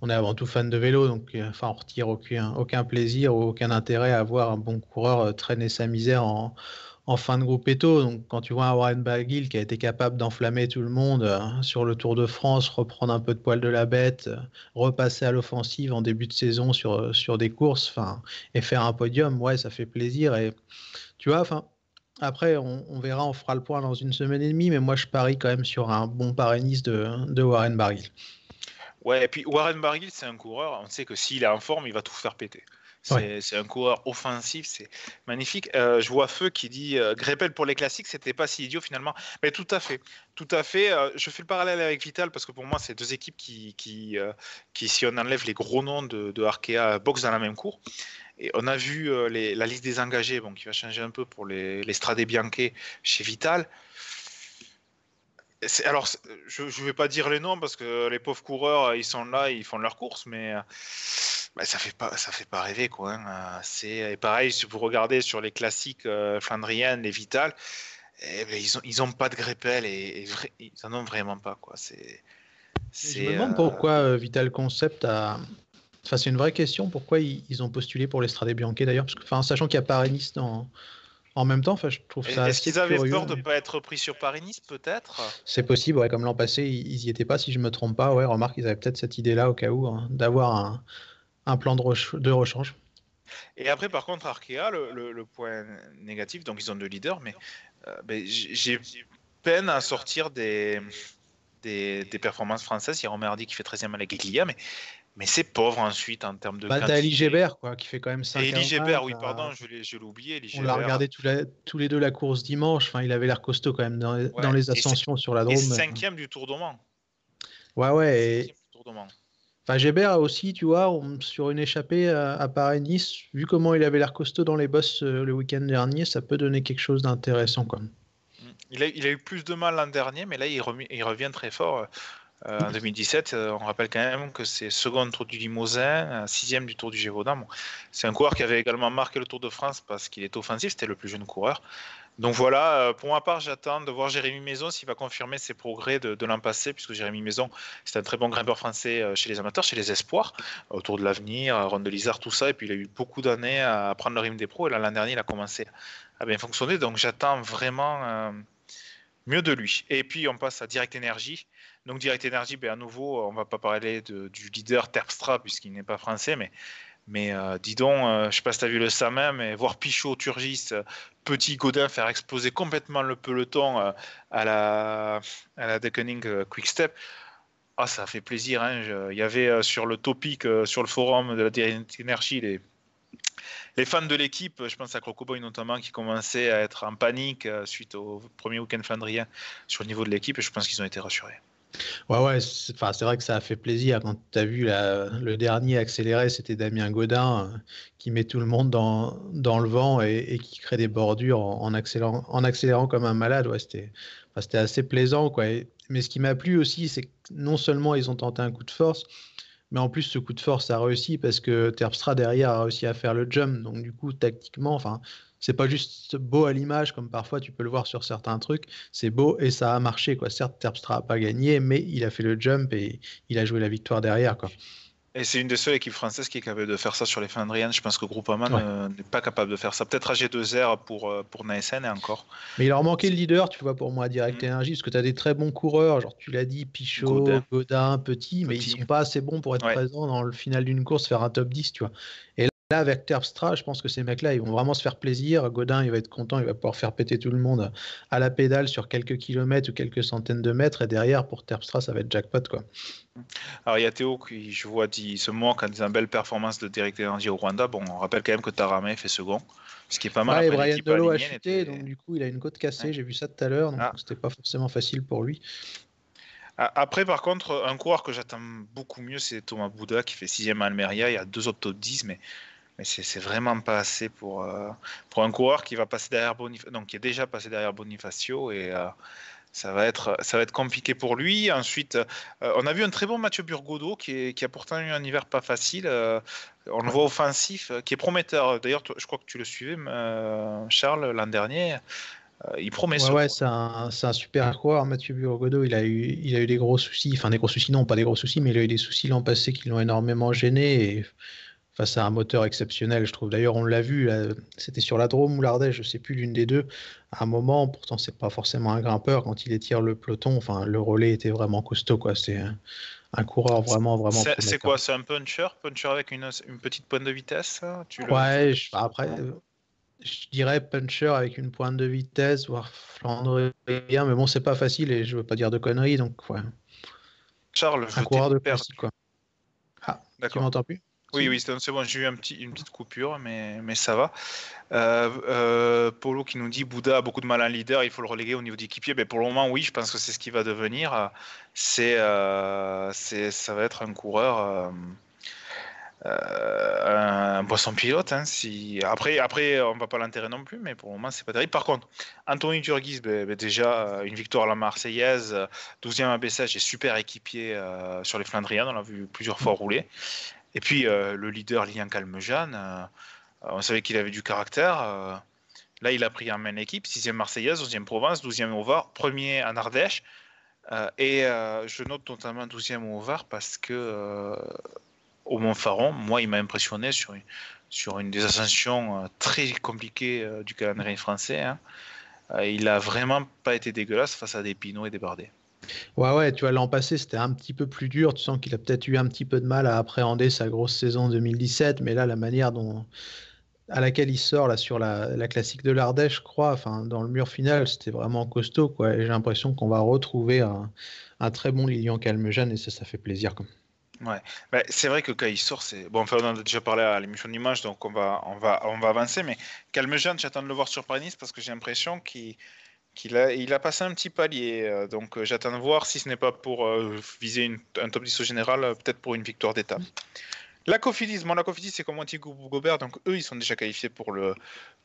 on est avant tout fan de vélo, donc, euh, enfin, on retire aucun, aucun plaisir aucun intérêt à voir un bon coureur euh, traîner sa misère en, fin de groupe éto. Donc, quand tu vois un Warren Barguil qui a été capable d'enflammer tout le monde euh, sur le Tour de France, reprendre un peu de poil de la bête, repasser à l'offensive en début de saison sur, sur des courses, et faire un podium, ouais, ça fait plaisir. Et tu vois, enfin, après, on, verra, on fera le point dans une semaine et demie, mais moi je parie quand même sur un bon parénis de, Warren Barguil. Ouais, et puis Warren Barguil, c'est un coureur, on sait que s'il est en forme, il va tout faire péter. C'est un coureur offensif, c'est magnifique. Euh, je vois Feu qui dit euh, Greppel pour les classiques, c'était pas si idiot finalement. Mais tout à fait, tout à fait. Euh, je fais le parallèle avec Vital parce que pour moi, c'est deux équipes qui, qui, qui, si on enlève les gros noms de, Arkea, boxent dans la même cour. Et on a vu la liste des engagés, bon, qui va changer un peu pour les, les chez Vital. Alors, je ne vais pas dire les noms parce que les pauvres coureurs, ils sont là, ils font leur course, mais bah, ça fait pas ça fait pas rêver quoi. Hein. C'est pareil si vous regardez sur les classiques euh, flandriennes, les Vital, eh ben, ils ont ils ont pas de Greppel et, ils en ont vraiment pas quoi. C'est je me demande pourquoi euh, Vital Concept a. Enfin, c'est une vraie question. Pourquoi ils, ont postulé pour l'Estrade Bianche d'ailleurs Parce que, enfin, sachant qu'il y a Paris-Nice en même temps, enfin, je trouve ça. Est-ce qu'ils avaient peur de ne pas être pris sur Paris-Nice, peut-être? C'est possible, ouais. Comme l'an passé, ils, n'y étaient pas, si je me trompe pas. Ouais, remarque, ils avaient peut-être cette idée-là au cas où hein, d'avoir un, un, plan de, de, rechange. Et après, par contre, Arkea, le, le, point négatif, donc ils ont deux leaders, mais euh, ben, j'ai peine à sortir des, des, performances françaises. Il y a Hardy qui fait 13e à la Guiglia, mais, mais c'est pauvre ensuite en termes de. Bah, t'as Gébert, quoi, qui fait quand même 5 Et Gébert, oui, pardon, je l'ai oublié. On l'a regardé tous les deux la course dimanche. Enfin, il avait l'air costaud quand même dans, dans les ascensions sur la Drôme. Et cinquième du Tour d'Oman. Ouais, ouais. Et... Enfin, Gébert aussi, tu vois, sur une échappée à, Paris-Nice, vu comment il avait l'air costaud dans les bosses euh, le week-end dernier, ça peut donner quelque chose d'intéressant quand même. Il a, eu plus de mal l'an dernier, mais là, il, revient très fort. Euh, en 2017, euh, on rappelle quand même que c'est second Tour du Limousin, sixième du Tour du Gévaudan. c'est un coureur qui avait également marqué le Tour de France parce qu'il est offensif, c'était le plus jeune coureur. Donc voilà, pour ma part, j'attends de voir Jérémy Maison s'il va confirmer ses progrès de, l'an passé, puisque Jérémy Maison, c'est un très bon grimpeur français chez les amateurs, chez les espoirs, autour de l'avenir, Ronde de Lizard, tout ça. Et puis il a eu beaucoup d'années à prendre le rythme des pros. Et l'an dernier, il a commencé à bien fonctionner. Donc j'attends vraiment mieux de lui. Et puis on passe à Direct Energy. Donc Direct Energy, ben, à nouveau, on va pas parler du leader Terpstra puisqu'il n'est pas français, mais mais euh, dis donc, euh, je sais pas si tu as vu le Samin, mais voir Pichot, Turgis, euh, Petit Godin faire exploser complètement le peloton à la, à la Deckening Quick Step, ah, ça fait plaisir. Hein. Il y avait sur le topic, sur le forum de la Energy, les, les fans de l'équipe, je pense à Crocoboy notamment, qui commençaient à être en panique suite au premier week-end flandrien sur le niveau de l'équipe, et je pense qu'ils ont été rassurés. Ouais, ouais, c'est vrai que ça a fait plaisir quand tu as vu le dernier accéléré, c'était Damien Godin euh, qui met tout le monde dans, le vent et, qui crée des bordures en, accélérant, en accélérant comme un malade. Ouais, c'était assez plaisant. Quoi. mais ce qui m'a plu aussi, c'est que non seulement ils ont tenté un coup de force, mais en plus, ce coup de force a réussi parce que Terpstra derrière a réussi à faire le jump. Donc, du coup, tactiquement, enfin, c'est pas juste beau à l'image comme parfois tu peux le voir sur certains trucs. C'est beau et ça a marché. Quoi. Certes, Terpstra n'a pas gagné, mais il a fait le jump et il a joué la victoire derrière. Quoi. Et c'est une des seules équipes françaises qui est capable de faire ça sur les Flandriennes. Je pense que Groupama n'est pas capable de faire ça. Peut-être AG2R pour, euh, pour Naesen et encore. Mais il leur manquait le leader, tu vois, pour moi, Direct mm. Energy, parce que tu as des très bons coureurs, genre tu l'as dit, Pichot, Godin, Petit, mais ils sont pas assez bons pour être présents dans le final d'une course, faire un top 10, tu vois. Et Là, avec Terpstra, je pense que ces mecs-là, ils vont vraiment se faire plaisir. Godin, il va être content, il va pouvoir faire péter tout le monde à la pédale sur quelques kilomètres ou quelques centaines de mètres. Et derrière, pour Terpstra, ça va être jackpot. Quoi. Alors, il y a Théo qui, je vois, dit, se moque en disant belle performance de Direct Energy au Rwanda. Bon, on rappelle quand même que Taramé fait second, ce qui est pas mal. Ouais, Brian Delo a chuté, donc du coup, il a une côte cassée. J'ai vu ça tout à l'heure, donc ah. c'était pas forcément facile pour lui. Après, par contre, un coureur que j'attends beaucoup mieux, c'est Thomas Bouda qui fait 6 à Almeria. Il y a deux autres top 10, mais mais c'est vraiment pas assez pour, euh, pour un coureur qui va passer derrière Bonifacio, donc qui est déjà passé derrière Bonifacio et euh, ça va être ça va être compliqué pour lui. Ensuite, euh, on a vu un très bon Mathieu Burgodo qui, qui a pourtant eu un hiver pas facile. on le voit offensif, qui est prometteur. D'ailleurs, je crois que tu le suivais, Charles, l'an dernier. il promet ouais, ouais c'est un, un, super coureur, Mathieu Burgodo. Il a, eu, il a eu des gros soucis, enfin des gros soucis, non, pas des gros soucis, mais il a eu des soucis l'an passé qui l'ont énormément gêné. Et face à un moteur exceptionnel, je trouve. D'ailleurs, on l'a vu, c'était sur la Drôme ou l'Ardèche, je ne sais plus, l'une des deux. À un moment, pourtant, c'est pas forcément un grimpeur, quand il étire le peloton, enfin, le relais était vraiment costaud, quoi. C'est un, coureur vraiment, vraiment. C'est quoi? C'est un puncher? Puncher avec une, petite pointe de vitesse tu Ouais, après, je dirais puncher avec une pointe de vitesse, voire flandrien, mais bon, c'est pas facile et je veux pas dire de conneries, donc ouais. Charles, un coureur de classique, quoi. Ah, tu m'entends plus? Oui, oui, c'est bon, j'ai eu un petit, une petite coupure, mais, mais ça va. Euh, euh, Polo qui nous dit Bouddha a beaucoup de mal à un leader, il faut le reléguer au niveau d'équipier. Mais pour le moment, oui, je pense que c'est ce qui va devenir. C'est, euh, ça va être un coureur, un poisson pilote. Hein, si... après, après, on va pas l'enterrer non plus, mais pour le moment, c'est pas terrible. Par contre, Anthony Turgis, ben, ben, déjà une victoire à la Marseillaise, 12e abaissage et super équipier sur les Flandriens, on l'a vu plusieurs fois rouler. Et puis le leader Lian Calmejean, on savait qu'il avait du caractère. Là, il a pris en main l'équipe, 6e Marseillaise, 11e Provence, 12e au Var, premier en Ardèche. et je note notamment 12e au Var parce que au Mont-Faron, moi, il m'a impressionné sur une, sur une des ascensions très compliquées du calendrier français. Hein. il a vraiment pas été dégueulasse face à des Pinots et des Bardets. Ouais, ouais, tu vois, l'an passé, c'était un petit peu plus dur. Tu sens qu'il a peut-être eu un petit peu de mal à appréhender sa grosse saison 2017, mais là, la manière dont à laquelle il sort là sur la, classique de l'Ardèche, je crois, enfin dans le mur final, c'était vraiment costaud, quoi. j'ai l'impression qu'on va retrouver un, très bon Lilian Calmejane et ça, ça fait plaisir. Ouais, bah, c'est vrai que quand il sort, c'est bon. On en a déjà parlé à l'émission d'image, donc on va, on va, on va avancer. Mais Calmejane, j'attends de le voir sur Paris parce que j'ai l'impression qu'il il a passé un petit palier. Euh, donc euh, j'attends de voir si ce n'est pas pour euh, viser un top 10 au général, peut-être pour une victoire d'étape. La Cofidis, bon, la Cofidis, c'est comme Antigua Gobert, donc eux, ils sont déjà qualifiés pour le,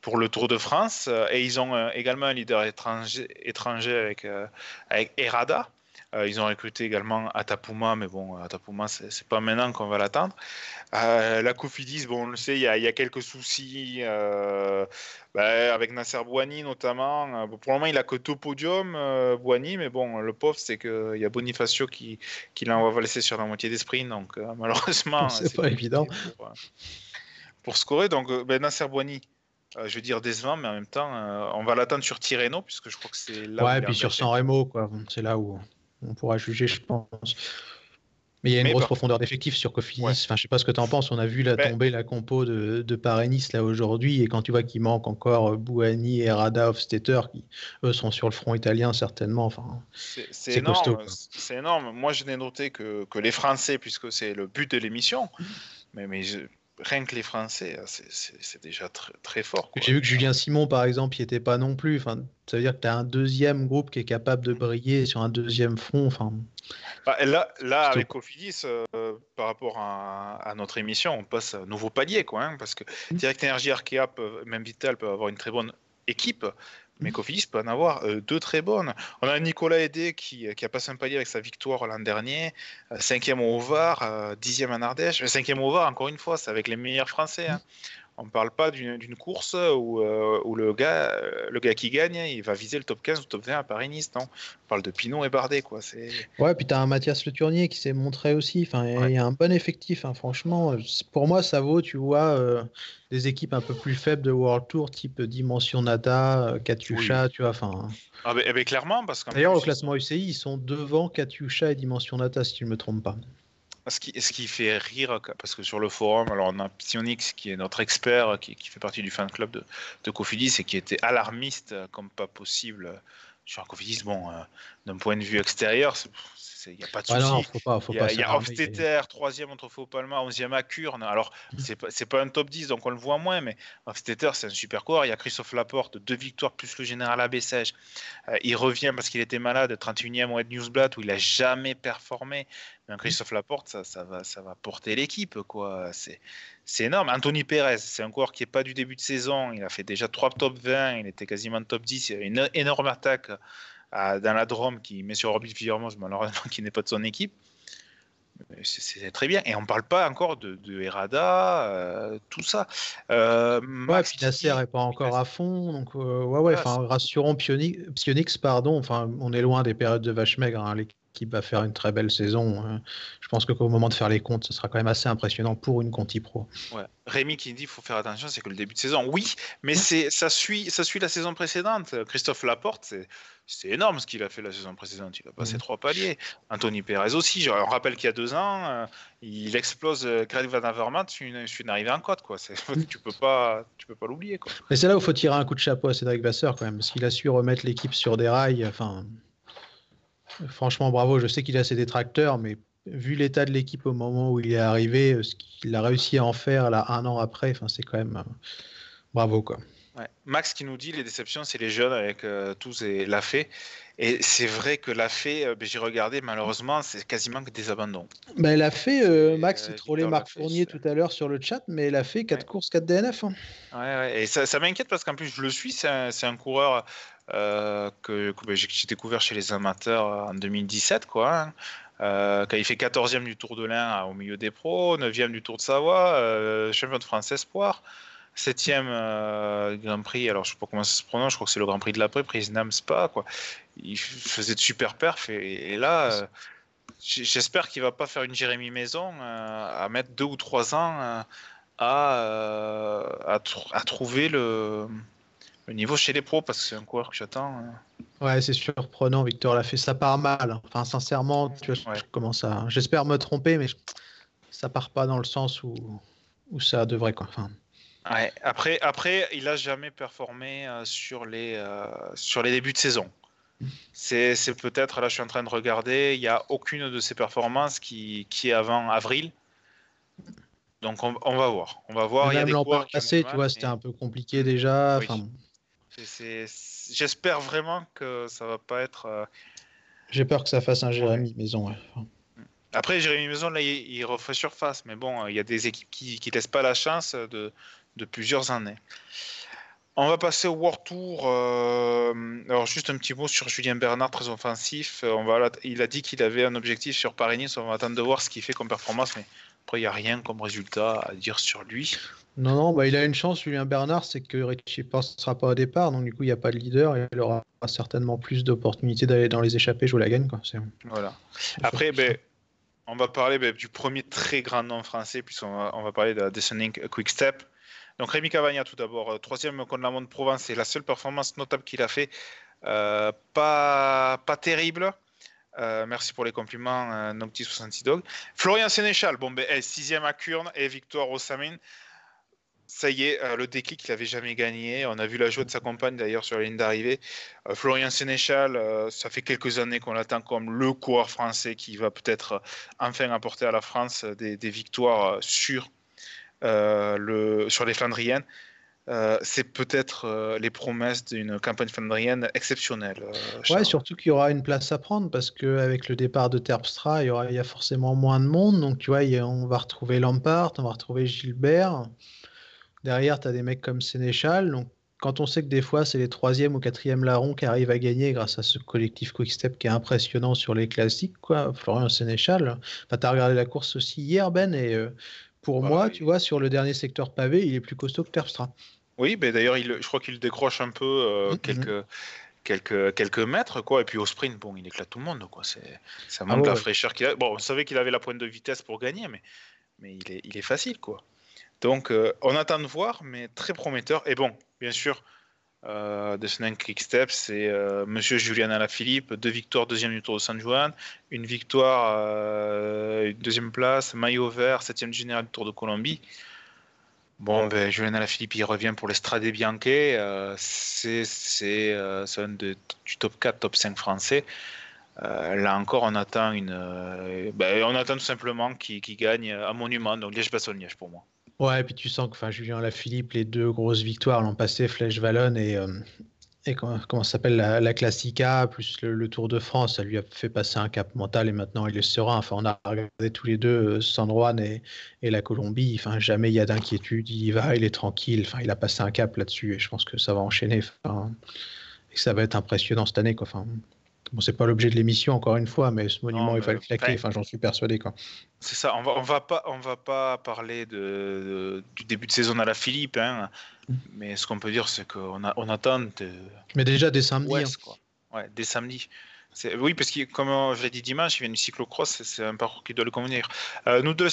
Tour de France et ils ont également un leader étranger, avec, avec Errada. Euh, ils ont recruté également Atapuma, mais bon, Atapuma, c'est pas maintenant qu'on va l'attendre. Euh, la Cofidis, bon, on le sait, il y a, quelques soucis euh, bah, avec Nasser Bouani notamment. pour le moment, il a que tout podium, Bouani, mais bon, le pauvre, c'est qu'il y a Bonifacio qui, qui l'a laisser sur la moitié des sprints, donc malheureusement. c'est pas évident. Pour, scorer, donc ben, Nasser Bouani. je veux dire décevant, mais en même temps, on va l'attendre sur Tirreno, puisque je crois que c'est là. Ouais, et puis sur San Remo, quoi. C'est là où on pourra juger, je pense. Mais il y a une grosse profondeur d'effectif sur Cofidis. Enfin, je sais pas ce que tu en penses. On a vu la tomber la compo de, de Paris là aujourd'hui. Et quand tu vois qu'il manque encore Bouhani et Rada Hofstetter, qui eux sont sur le front italien certainement. Enfin, c'est énorme. C'est énorme. Moi, je n'ai noté que, que, les Français, puisque c'est le but de l'émission. Mais, mais rien que les Français, hein, c'est déjà très, très fort. J'ai vu que Julien Simon, par exemple, il était pas non plus. Enfin, ça veut dire que tu as un deuxième groupe qui est capable de briller sur un deuxième front. Enfin, bah, là, là avec Cofidis, euh, par rapport à, notre émission, on passe à un nouveau palier. Quoi, hein, parce que mmh. Direct Energy, Arkea, même Vital peuvent avoir une très bonne équipe, mais Cofidis peut en avoir euh, deux très bonnes. On a Nicolas Aidé qui, qui, a passé un palier avec sa victoire l'an dernier, euh, cinquième au Var, euh, dixième en Ardèche, cinquième au Var, encore une fois, c'est avec les meilleurs Français. Hein. On ne parle pas d'une course où, euh, où, le, gars, le gars qui gagne, il va viser le top 15 ou top 20 à Paris-Nice. On parle de Pinot et Bardet. Quoi. Ouais, puis tu as un Mathias Le Tournier qui s'est montré aussi. Enfin, Il y a un bon effectif. Hein. Franchement, pour moi, ça vaut, tu vois, euh, des équipes un peu plus faibles de World Tour, type Dimension Nata, euh, Katyusha, tu vois. Enfin, ah, mais, clairement, parce que. D'ailleurs, au classement UCI, ils sont devant Katyusha et Dimension Nata, si je ne me trompe pas. Ce qui, fait rire, parce que sur le forum, alors on a Psionix qui est notre expert, qui, fait partie du fan club de, Cofidis et qui était alarmiste comme pas possible sur Cofidis. Bon, euh, d'un point de vue extérieur, il n'y a pas de souci. il y a, Hofstetter, troisième entre Faux-Palma, onzième à Kurn. Alors, mm. c'est pas, pas un top 10, donc on le voit moins, mais Hofstetter, c'est un super coureur. Il y a Christophe Laporte, deux victoires plus le général Abessège. Euh, il revient parce qu'il était malade, 31e au Newsblatt, où il n'a jamais performé. Mais Christophe Laporte, ça, ça, va, ça va porter l'équipe, quoi. C'est, c'est énorme. Anthony Perez, c'est un coureur qui n'est pas du début de saison. Il a fait déjà trois top 20, il était quasiment top 10. Il a une énorme attaque dans la Drôme qui met sur orbite Villermoz, malheureusement qui n'est pas de son équipe. C'est très bien. Et on ne parle pas encore de, de Errada, euh, tout ça. Euh, ouais, puis Nasser n'est pas encore à fond. Donc, euh, ouais, ouais, enfin, rassurons Pionix, pardon. Enfin, on est loin des périodes de vache maigre. Hein, qui va faire une très belle saison. Hein. Je pense qu'au moment de faire les comptes, ce sera quand même assez impressionnant pour une Conti Pro. Ouais. Rémi qui dit qu'il faut faire attention, c'est que le début de saison, oui, mais c'est ça suit, ça suit la saison précédente. Christophe Laporte, c'est énorme ce qu'il a fait la saison précédente. Il a passé trois paliers. Anthony Perez aussi. Je rappelle qu'il y a deux ans, euh, il explose euh, Greg Van Avermaet sur une, une, arrivée en côte. Quoi. tu peux pas, tu peux pas l'oublier. Mais c'est là où il faut tirer un coup de chapeau à Cédric Vasseur quand même, parce qu'il a su remettre l'équipe sur des rails. Enfin, Franchement, bravo. Je sais qu'il a ses détracteurs, mais vu l'état de l'équipe au moment où il est arrivé, euh, ce qu'il a réussi à en faire un an après, c'est quand même euh, bravo quoi. Max qui nous dit les déceptions, c'est les jeunes avec euh, tous et la fée. Et c'est vrai que la fée, ben, j'ai regardé, malheureusement, c'est quasiment que des abandons. Ben, la fée, Max, il trollait Marc Fournier tout à l'heure sur le chat, mais la fée, 4 courses, 4 DNF. Hein. Ouais, ouais, et ça, ça m'inquiète parce qu'en plus, je le suis, c'est un, un, coureur euh, que, que j'ai découvert chez les amateurs en 2017, quoi. Hein. quand il fait 14e du Tour de l'Ain au milieu des pros, 9e du Tour de Savoie, champion de France Espoir, 7e Grand Prix, alors je ne sais pas comment ça se prononce, je crois que c'est le Grand Prix de l'après, prise Spa, quoi. Il faisait de super perfs et, là, j'espère qu'il va pas faire une Jérémy Maison à mettre deux ou trois ans à, à, trouver le, niveau chez les pros parce que c'est un coureur que j'attends. Hein. Ouais, c'est surprenant, Victor l'a fait. Ça part mal. Enfin, sincèrement, tu vois, je commence à. J'espère me tromper, mais ça part pas dans le sens où, où ça devrait. Quoi. Enfin... Ouais. Après, après, il a jamais performé euh, sur, les, euh, sur les débuts de saison. C'est peut-être, là je suis en train de regarder, il n'y a aucune de ses performances qui, qui est avant avril. Donc on, va voir. On va voir. a l'an passé, tu vois, c'était un peu compliqué déjà. J'espère vraiment que ça va pas être. Euh, J'ai peur que ça fasse un Jérémy Maison. Après, Jérémy Maison, là, il, refait surface. Mais bon, il y a des équipes qui ne laissent pas la chance de, de, plusieurs années. On va passer au World Tour. Euh, alors, juste un petit mot sur Julien Bernard, très offensif. On va, il a dit qu'il avait un objectif sur Paris-Nice. On va attendre de voir ce qu'il fait comme performance. Mais après, il n'y a rien comme résultat à dire sur lui. Non, non, bah, il a une chance, Julien Bernard, c'est que Richie ne sera pas au départ, donc du coup, il n'y a pas de leader et il aura certainement plus d'opportunités d'aller dans les échappées, jouer la gagne. Quoi. Voilà. Après, ben, on va parler ben, du premier très grand nom français, puisqu'on va, on va parler de la Descending Quick Step. Donc Rémi Cavagna, tout d'abord, euh, troisième contre la Monde Provence, c'est la seule performance notable qu'il a fait. Euh, pas, pas terrible. Euh, merci pour les compliments, euh, Noctis 66 Dog. Florian Sénéchal, bon, ben, eh, sixième à Kurn et victoire au Samin. Ça y est, le déclic, il n'avait jamais gagné. On a vu la joie de sa compagne d'ailleurs sur la ligne d'arrivée. Florian Sénéchal, ça fait quelques années qu'on l'attend comme le coureur français qui va peut-être enfin apporter à la France des, des victoires sur, le, sur les Flandriennes. Euh, c'est peut-être euh, les promesses d'une campagne flandrienne exceptionnelle. Euh, ouais, surtout qu'il y aura une place à prendre parce qu'avec le départ de Terpstra, il y, aura, a forcément moins de monde. Donc, tu vois, on va retrouver Lampard, on va retrouver Gilbert. Derrière, tu as des mecs comme Sénéchal. Donc, quand on sait que des fois, c'est les troisième ou quatrième larrons qui arrivent à gagner grâce à ce collectif Quick-Step qui est impressionnant sur les classiques, quoi. Florian Sénéchal. Enfin, tu as regardé la course aussi hier, Ben, et pour moi, tu vois, sur le dernier secteur pavé, il est plus costaud que Terpstra. Oui, mais d'ailleurs, je crois qu'il décroche un peu euh, mm-hmm. quelques, quelques, quelques mètres, quoi. Et puis au sprint, bon, il éclate tout le monde, quoi. C'est, ça ah montre la fraîcheur qu'il a. Bon, on savait qu'il avait la pointe de vitesse pour gagner, mais, mais il, est, il est facile, quoi. Donc, euh, on attend de voir, mais très prometteur. Et bon, bien sûr, euh, de Snake Quick Step, c'est euh, Monsieur Julian Alaphilippe, deux victoires, deuxième du Tour de San Juan, une victoire, une deuxième place, maillot vert, septième général du Tour de Colombie. Bon, ben, Julien Alaphilippe, il revient pour l'Estrade Bianche. Euh, c'est euh, un de, du top 4, top 5 français. Euh, là encore, on attend, une, euh, ben, on attend tout simplement qu'il gagne un monument, donc Liège-Bastogne-Liège pour moi. Ouais, et puis tu sens que Julien Alaphilippe, les deux grosses victoires l'an passé, Flèche Wallonne et, et comment, s'appelle la, la, Classica, plus le, Tour de France, ça lui a fait passer un cap mental et maintenant il est serein. Enfin, on a regardé tous les deux euh, San et, et la Colombie. Enfin, jamais il y a d'inquiétude. Il y va, il est tranquille. Enfin, il a passé un cap là-dessus et je pense que ça va enchaîner. Enfin, et ça va être impressionnant cette année. Quoi. Enfin, Bon, c'est pas l'objet de l'émission encore une fois, mais ce monument il va le claquer. Enfin, j'en suis persuadé quoi. C'est ça. On va, on va pas, on va pas parler de, du début de saison à la Philippe, hein, mm. mais ce qu'on peut dire, c'est qu'on a, on attend. Mais déjà des samedis. Hein. quoi. Ouais, des samedis. Oui, parce que comme je l'ai dit dimanche, il vient du cyclocross, c'est un parcours qui doit le convenir. Euh, nous deux,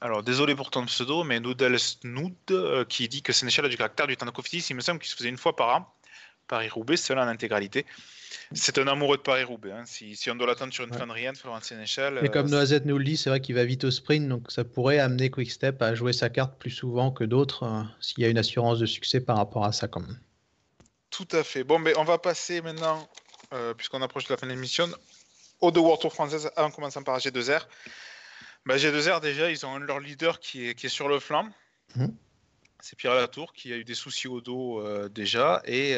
alors désolé pour ton pseudo, mais Noodle Snood euh, qui dit que Sénéchal a du caractère du temps de il me semble qu'il se faisait une fois par an. Paris-Roubaix, cela en intégralité. C'est un amoureux de Paris-Roubaix. Hein. Si, on doit l'attendre sur une ouais. Flandrienne, Florent Sénéchal. Et comme euh, Noisette nous le dit, c'est vrai qu'il va vite au sprint, donc ça pourrait amener Quickstep à jouer sa carte plus souvent que d'autres euh, s'il y a une assurance de succès par rapport à ça, quand même. Tout à fait. Bon, mais on va passer maintenant, euh, puisqu'on approche de la fin de l'émission, au The World Tour française en commençant par G2R. Bah, G2R, déjà, ils ont un leur leader qui est, qui est sur le flanc. Mmh. C'est Pierre Latour qui a eu des soucis au dos déjà et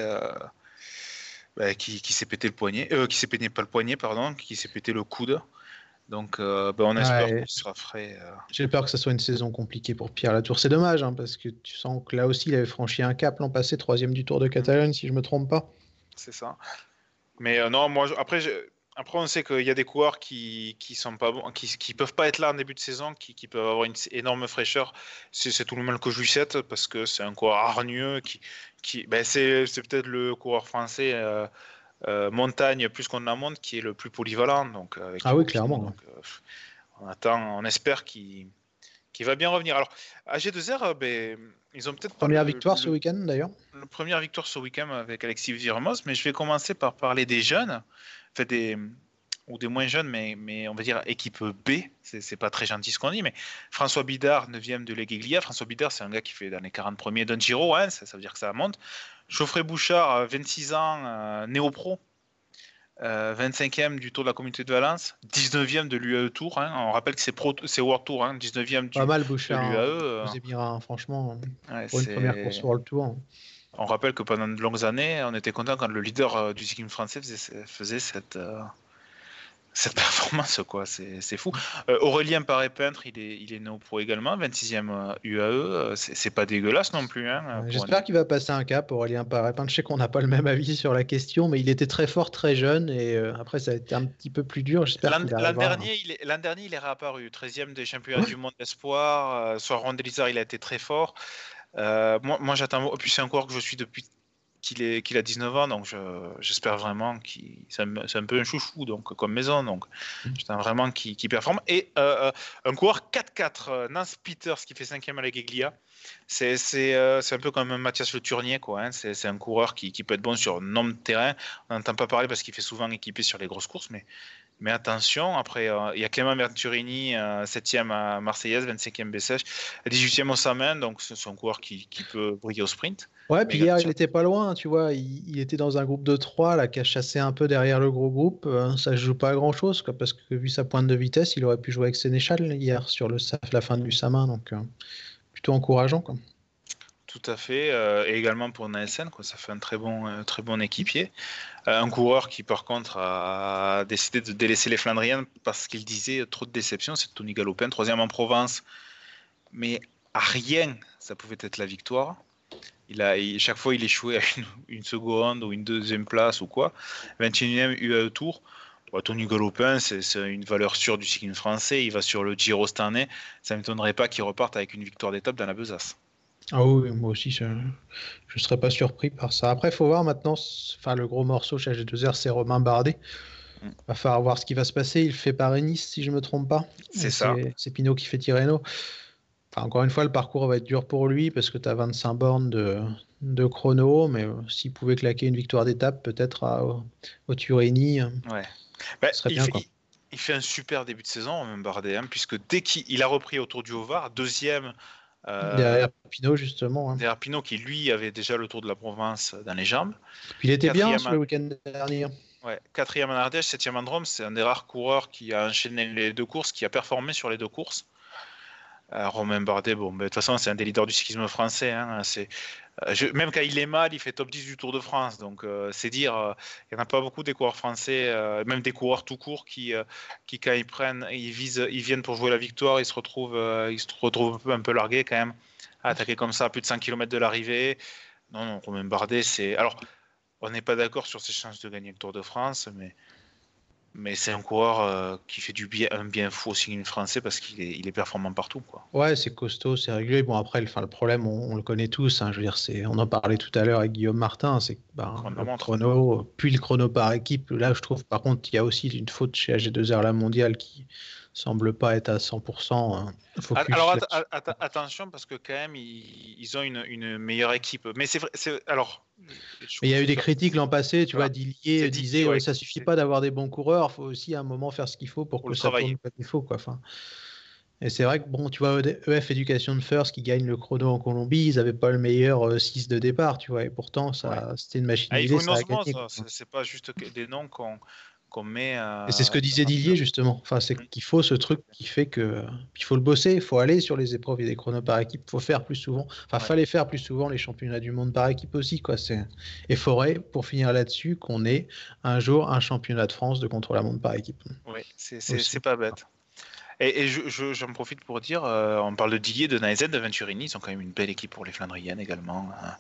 bah, qui, s'est pété le poignet, euh, qui s'est pété pas le poignet, pardon, qui s'est pété le coude. Donc, euh, bah, on espère qu'il sera frais. Euh. J'ai peur que ce soit une saison compliquée pour Pierre Latour. C'est dommage, hein, parce que tu sens que là aussi, il avait franchi un cap l'an passé, troisième du Tour de Catalogne, si je me trompe pas. C'est ça. Mais non, moi, après, après, on sait qu'il y a des coureurs qui qui sont pas bons, qui, qui peuvent pas être là en début de saison, qui, qui peuvent avoir une énorme fraîcheur. C'est tout le mal que je lui souhaite parce que c'est un coureur hargneux qui qui ben c'est peut-être le coureur français. Euh, euh, montagne plus qu'on en monte qui est le plus polyvalent donc ah oui clairement on attend on espère qu'il qui va bien revenir. Alors, AG2R, euh, ben, ils ont peut-être. Première victoire ce week-end d'ailleurs Première victoire ce week-end avec Alexis Viramos, mais je vais commencer par parler des jeunes, fait des, ou des moins jeunes, mais, mais on va dire équipe B, c'est pas très gentil ce qu'on dit, mais François Bidard, 9e de Legeglia. François Bidard, c'est un gars qui fait dans les 40 premiers d'un Giro, hein, ça, ça, veut dire que ça monte. Geoffrey Bouchard, 26 ans, euh, néo-pro, 25e euh, du Tour de la Communauté de Valence, 19e de l'UAE Tour. Hein. On rappelle que c'est, pro, c'est World Tour, hein, 19e du, Pas mal, Bouchard, de l'UAE. Hein, franchement, pour une première course World Tour. On rappelle que pendant de longues années, on était content quand le leader euh, du cyclisme français faisait, faisait cette, euh, cette performance, quoi, c'est fou. Euh, Aurélien Paré-Peintre, il est, il est néo pro également, 26e UAE, c'est pas dégueulasse non plus. Hein, J'espère qu'il va passer un cap, Aurélien Paré-Peintre. Je sais qu'on n'a pas le même avis sur la question, mais il était très fort, très jeune, et euh, après, ça a été un petit peu plus dur. L'an dernier, il est, dernier, il est réapparu, 13e des championnats du monde d'espoir. sur Rondelizar, il a été très fort. Moi, moi j'attends. Puis c'est un coureur que je suis depuis qu'il a 19 ans, donc j'espère vraiment qu'il c'est un, peu un chouchou donc comme maison, donc mm. j'attends vraiment qu'il performe. Et euh, euh, un coureur 4-4, euh, Nance Peters qui fait 5e à la Geglia, c'est un peu comme Mathias Le Tournier, quoi. Hein. C'est un coureur qui, qui, peut être bon sur nombre de terrains. On n'entend pas parler parce qu'il fait souvent équipé sur les grosses courses, mais mais attention, après, euh, il y a Clément Venturini, 7e euh, à Marseillaise, 25e Bessèche, 18e au Samin, donc c'est un coureur qui, qui, peut briller au sprint. Ouais, puis hier, il n'était pas loin, tu vois. Il, était dans un groupe de 3 là, qui a chassé un peu derrière le gros groupe. Euh, ça ne joue pas à grand chose, quoi, parce que vu sa pointe de vitesse, il aurait pu jouer avec Sénéchal hier sur le, la fin du Samin, donc plutôt encourageant. Quoi. Tout à fait, et également pour Naesen, quoi, ça fait un très bon, très bon équipier. Euh, un coureur qui, par contre, a décidé de délaisser les Flandriennes parce qu'il disait trop de déception, c'est Tony Galopin, troisième en Provence. Mais à rien, ça pouvait être la victoire. Il a, chaque fois, il échouait à une, seconde ou une deuxième place ou quoi. 21e UAE Tour. Tony Galopin, c'est une valeur sûre du cyclisme français. Il va sur le Giro cette année. Ça ne m'étonnerait pas qu'il reparte avec une victoire d'étape dans la besace. Ah oui, moi aussi, je ne serais pas surpris par ça. Après, il faut voir maintenant, enfin, le gros morceau chez G2R, c'est Romain Bardet. Il mm. va falloir voir ce qui va se passer. Il fait Paris-Nice, si je ne me trompe pas. C'est ça. C'est Pinot qui fait Tirreno. Enfin, encore une fois, le parcours va être dur pour lui parce que tu as 25 bornes de, de chrono, mais euh, s'il pouvait claquer une victoire d'étape, peut-être au, au Turini, euh, ouais. Bah, serait bien. Fait, il, fait un super début de saison, même Bardet, hein, puisque dès qu'il a repris autour du Hovar, deuxième euh, derrière Pinot, justement. Hein. Derrière Pinot, qui lui avait déjà le tour de la province dans les jambes. il était bien sur le week-end dernier. Ouais, quatrième en Ardèche, septième en Drôme. C'est un des rares coureurs qui a enchaîné les deux courses, qui a performé sur les deux courses. Euh, Romain Bardet, bon, de toute façon, c'est un des leaders du cyclisme français. Hein, c'est euh, même quand il est mal, il fait top 10 du Tour de France. Donc, euh, c'est dire, euh, il n'y en a pas beaucoup des coureurs français, même des coureurs tout court, qui, quand ils prennent, ils, visent, ils viennent pour jouer la victoire, ils se retrouvent, ils se retrouvent un peu, largués quand même, à comme ça à plus de 100 km de l'arrivée. Non, non, Romain Bardet, c'est. Alors, on n'est pas d'accord sur ses chances de gagner le Tour de France, mais mais c'est un coureur euh, qui fait du bien, un bien fou au cyclisme français parce qu'il est, il est performant partout. Quoi. Ouais, c'est costaud, c'est régulier. Bon, après, le, le problème, on, le connaît tous. Hein, je veux dire, c'est, on en parlait tout à l'heure avec Guillaume Martin. C'est ben, le chrono, puis le chrono par équipe. Là, je trouve, par contre, il y a aussi une faute chez AG2R La Mondiale qui, semble pas être à 100%. Hein. Alors attention parce que quand même ils, ont une, meilleure équipe. Mais c'est vrai, alors. il y a eu des critiques l'an passé, tu vois, Dillier disait ouais, ça suffit pas d'avoir des bons coureurs, il faut aussi à un moment faire ce qu'il faut pour, que ça tourne comme il faut quoi. Enfin, et c'est vrai que bon, tu vois, EF Education First qui gagne le chrono en Colombie, ils n'avaient pas le meilleur 6 euh, de départ, tu vois, et pourtant ça, c'était une machine. Ah, il faut c'est pas juste des noms qu'on met. Et c'est ce que disait Didier justement. Enfin, c'est mm. qu'il faut ce truc qui fait que il faut le bosser, il faut aller sur les épreuves et des chronos par équipe, il faut faire plus souvent. Enfin, fallait faire plus souvent les championnats du monde par équipe aussi, quoi. C'est et faudrait pour finir là-dessus qu'on ait un jour un championnat de France de contre la montre par équipe. Oui, c'est pas bête. Et, j'en profite pour dire, euh, on parle de Didier, de Naizet, de Venturini, ils ont quand même une belle équipe pour les Flandriennes également. Hein.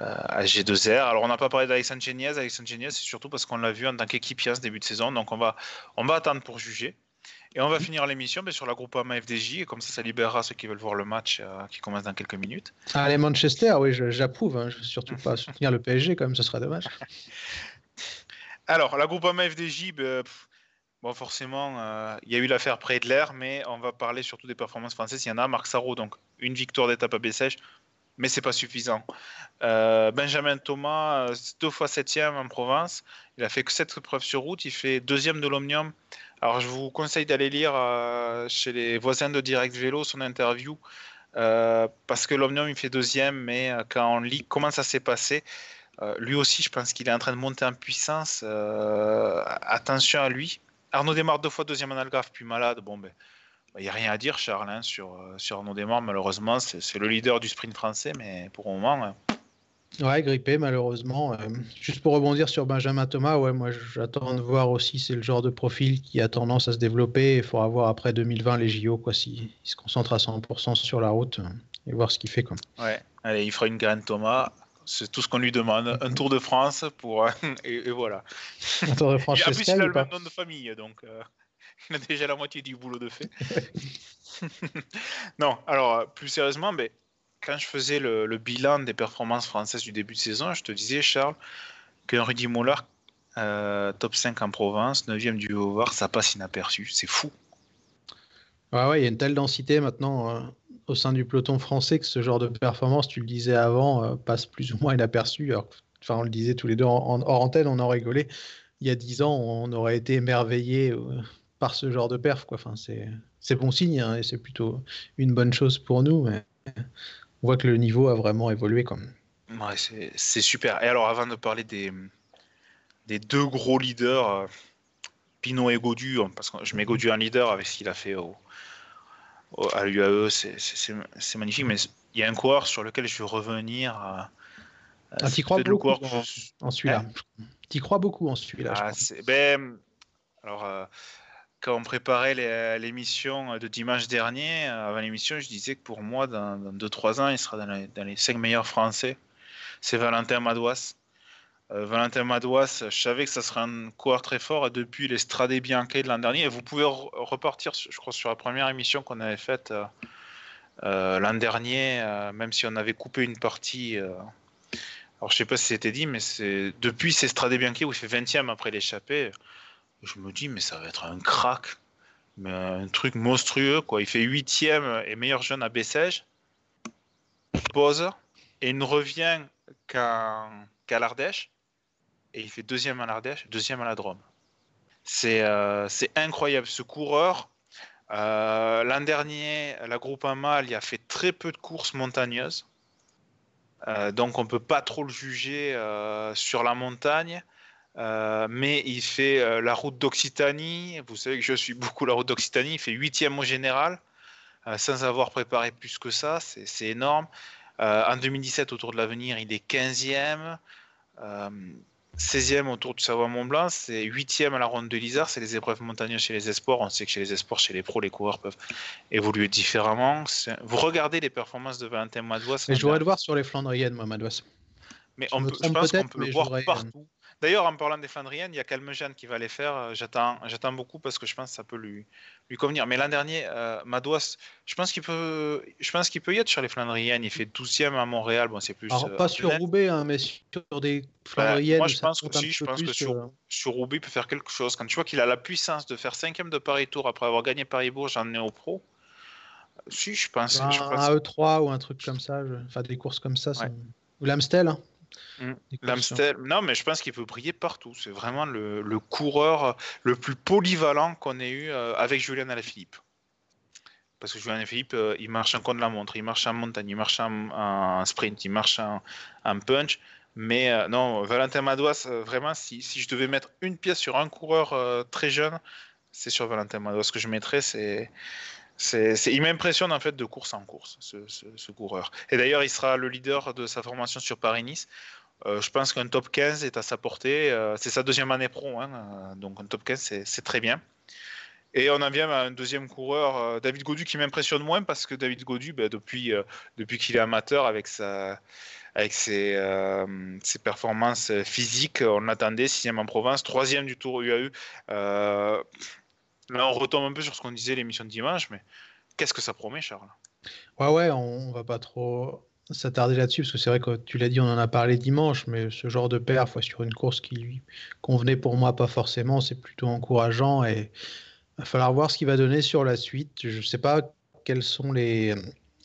À G2R. Alors, on n'a pas parlé d'Alexandre Geniez. Alexandre Geniez, c'est surtout parce qu'on l'a vu en tant qu'équipier ce début de saison. Donc, on va, on va attendre pour juger. Et on va finir l'émission sur la groupe AMA FDJ, et comme ça, ça libérera ceux qui veulent voir le match qui commence dans quelques minutes. Allez, Manchester, oui, j'approuve. Hein. Je ne surtout pas soutenir le PSG, quand même, ce serait dommage. Alors, la groupe AMA FDJ, ben, Bon, forcément, euh, il y a eu l'affaire Predler, mais on va parler surtout des performances françaises. Il y en a, Marc Sarro, donc une victoire d'étape à Bessèges, mais c'est pas suffisant. Euh, Benjamin Thomas, euh, deux fois septième en province, il a fait que sept épreuves sur route, il fait deuxième de l'Omnium. Alors, je vous conseille d'aller lire chez les voisins de Direct Vélo son interview, parce que l'Omnium, il fait deuxième, mais quand on lit comment ça s'est passé, lui aussi, je pense qu'il est en train de monter en puissance. attention à lui Arnaud démarre deux fois deuxième en Algarve, puis malade. Bon, ben, il n'y a rien à dire, Charles, hein, sur, euh, sur Arnaud Desmar. Malheureusement, c'est le leader du sprint français, mais pour le moment. Hein. Ouais, grippé, malheureusement. Euh, juste pour rebondir sur Benjamin Thomas, ouais, moi j'attends de voir aussi, c'est le genre de profil qui a tendance à se développer. Il faudra voir après 2020 les JO, quoi, s'il se concentre à 100% sur la route et voir ce qu'il fait. Quoi. Ouais, allez, il fera une graine Thomas c'est tout ce qu'on lui demande. Un Tour de France pour et, voilà. Un Tour de France. en plus, il a le même nom de famille, donc euh, il a déjà la moitié du boulot de fait. non, alors plus sérieusement, mais quand je faisais le, bilan des performances françaises du début de saison, je te disais, Charles, qu'un Rudy Mollard, euh, top 5 en Provence, 9e du haut ça passe inaperçu. C'est fou. Ouais, ouais, il y a une telle densité maintenant. Euh, au sein du peloton français que ce genre de performance, tu le disais avant, euh, passe plus ou moins inaperçu. enfin, on le disait tous les deux en, hors antenne, on en rigolait. Il y a dix ans, on aurait été émerveillé euh, par ce genre de perf. Quoi. Enfin, c'est bon signe hein, et c'est plutôt une bonne chose pour nous. Mais on voit que le niveau a vraiment évolué. Quoi. Ouais, c'est super. Et alors, avant de parler des, des deux gros leaders, euh, Pinot et Godu, hein, parce que je mets Godu en leader avec ce qu'il a fait au, à l'UAE, c'est magnifique. Mais il y a un coureur sur lequel je veux revenir. Ah, tu crois beaucoup en, celui-là. Hein tu crois beaucoup en celui-là. Ah, ben, alors, euh, quand on préparait l'émission de dimanche dernier, avant l'émission, je disais que pour moi, dans 2-3 ans, il sera dans les, dans les 5 meilleurs Français. C'est Valentin Madouas. Euh, Valentin Madouas, je savais que ça serait un coureur très fort depuis les Stradé Bianchi de l'an dernier, vous pouvez repartir, je crois, sur la première émission qu'on avait faite euh, euh, l'an dernier, même si on avait coupé une partie. alors je sais pas si c'était dit, mais depuis ces Stradé Bianchi où il fait 20e après l'échappée, je me dis mais ça va être un crack, un truc monstrueux quoi. Il fait 8e et meilleur jeune à Bessèges, pose et il ne revient qu'à l'Ardèche et il fait deuxième à l'Ardèche, deuxième à la Drôme. C'est euh, incroyable. Ce coureur, euh, l'an dernier, la groupe Amal, il a fait très peu de courses montagneuses. Euh, donc on ne peut pas trop le juger sur la montagne. Mais il fait la route d'Occitanie. Vous savez que je suis beaucoup la route d'Occitanie. Il fait huitième au général, sans avoir préparé plus que ça. C'est énorme. en 2017, autour de l'avenir, il est 15e. 16e autour du Savoie-Mont-Blanc, c'est 8e à la ronde de l'Isère, c'est les épreuves montagneuses chez les espoirs. On sait que chez les espoirs, chez les pros, les coureurs peuvent évoluer différemment. Vous regardez les performances de Valentin Madouas. Mais je voudrais le voir sur les Flandriennes, moi, Madouas. Mais on peut, je pense qu'on peut le voir partout. D'ailleurs, en parlant des Flandriennes, il y a Calmejane qui va les faire. Euh, j'attends, j'attends beaucoup parce que je pense que ça peut lui, lui convenir. Mais l'an dernier, euh, Madouas, je pense qu'il peut, je pense qu'il peut y être sur les Flandriennes. Il fait 12e à Montréal. Bon, c'est plus. Alors, pas euh, sur Roubaix, hein, mais sur des Flandriennes. moi, je pense que si, je pense que sur, sur, Roubaix, il peut faire quelque chose. Quand tu vois qu'il a la puissance de faire 5e de Paris-Tour après avoir gagné Paris-Bourg en néo-pro. Si, je pense. Un, un E3 ou un truc comme ça. Enfin, des courses comme ça. Ou l'Amstel. Hein. Mm. L'Amstel, non, mais je pense qu'il peut briller partout. C'est vraiment le, coureur le plus polyvalent qu'on ait eu euh, avec Julien Alaphilippe. Parce que Julien Alaphilippe, euh, il marche en contre la montre, il marche en montagne, il marche en, sprint, il marche en, punch. Mais euh, non, Valentin Madouas, vraiment, si, je devais mettre une pièce sur un coureur très jeune, c'est sur Valentin Madouas. Ce que je mettrais, c'est. C'est, il m'impressionne en fait de course en course, ce, coureur. Et d'ailleurs, il sera le leader de sa formation sur Paris-Nice. Euh, je pense qu'un top 15 est à sa portée. Euh, c'est sa deuxième année pro, hein, euh, donc un top 15, c'est très bien. Et on en vient à un deuxième coureur, David Godu, qui m'impressionne moins parce que David Godu, ben, depuis, depuis qu'il est amateur, avec sa, avec ses, performances physiques. On attendait sixième en province, troisième du Tour UAE. Là, on retombe un peu sur ce qu'on disait l'émission de dimanche, mais qu'est-ce que ça promet, Charles? Ouais, ouais, on, va pas trop s'attarder là-dessus, parce que c'est vrai que tu l'as dit, on en a parlé dimanche, mais ce genre de perf sur une course qui lui convenait pour moi pas forcément, c'est plutôt encourageant et il va falloir voir ce qu'il va donner sur la suite. Je sais pas quelles sont les,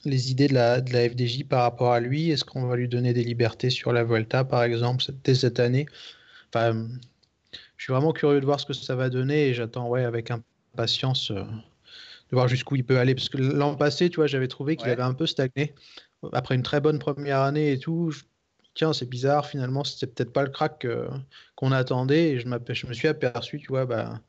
les idées de la, de la FDJ par rapport à lui. Est-ce qu'on va lui donner des libertés sur la Volta, par exemple, dès cette année? Je suis vraiment curieux de voir ce que ça va donner et j'attends ouais, avec impatience euh, de voir jusqu'où il peut aller. Parce que l'an passé, tu vois, j'avais trouvé qu'il avait un peu stagné après une très bonne première année et tout, tiens, c'est bizarre, finalement, c'était peut-être pas le crack qu'on attendait. Et je, je, me suis aperçu, tu vois, bah,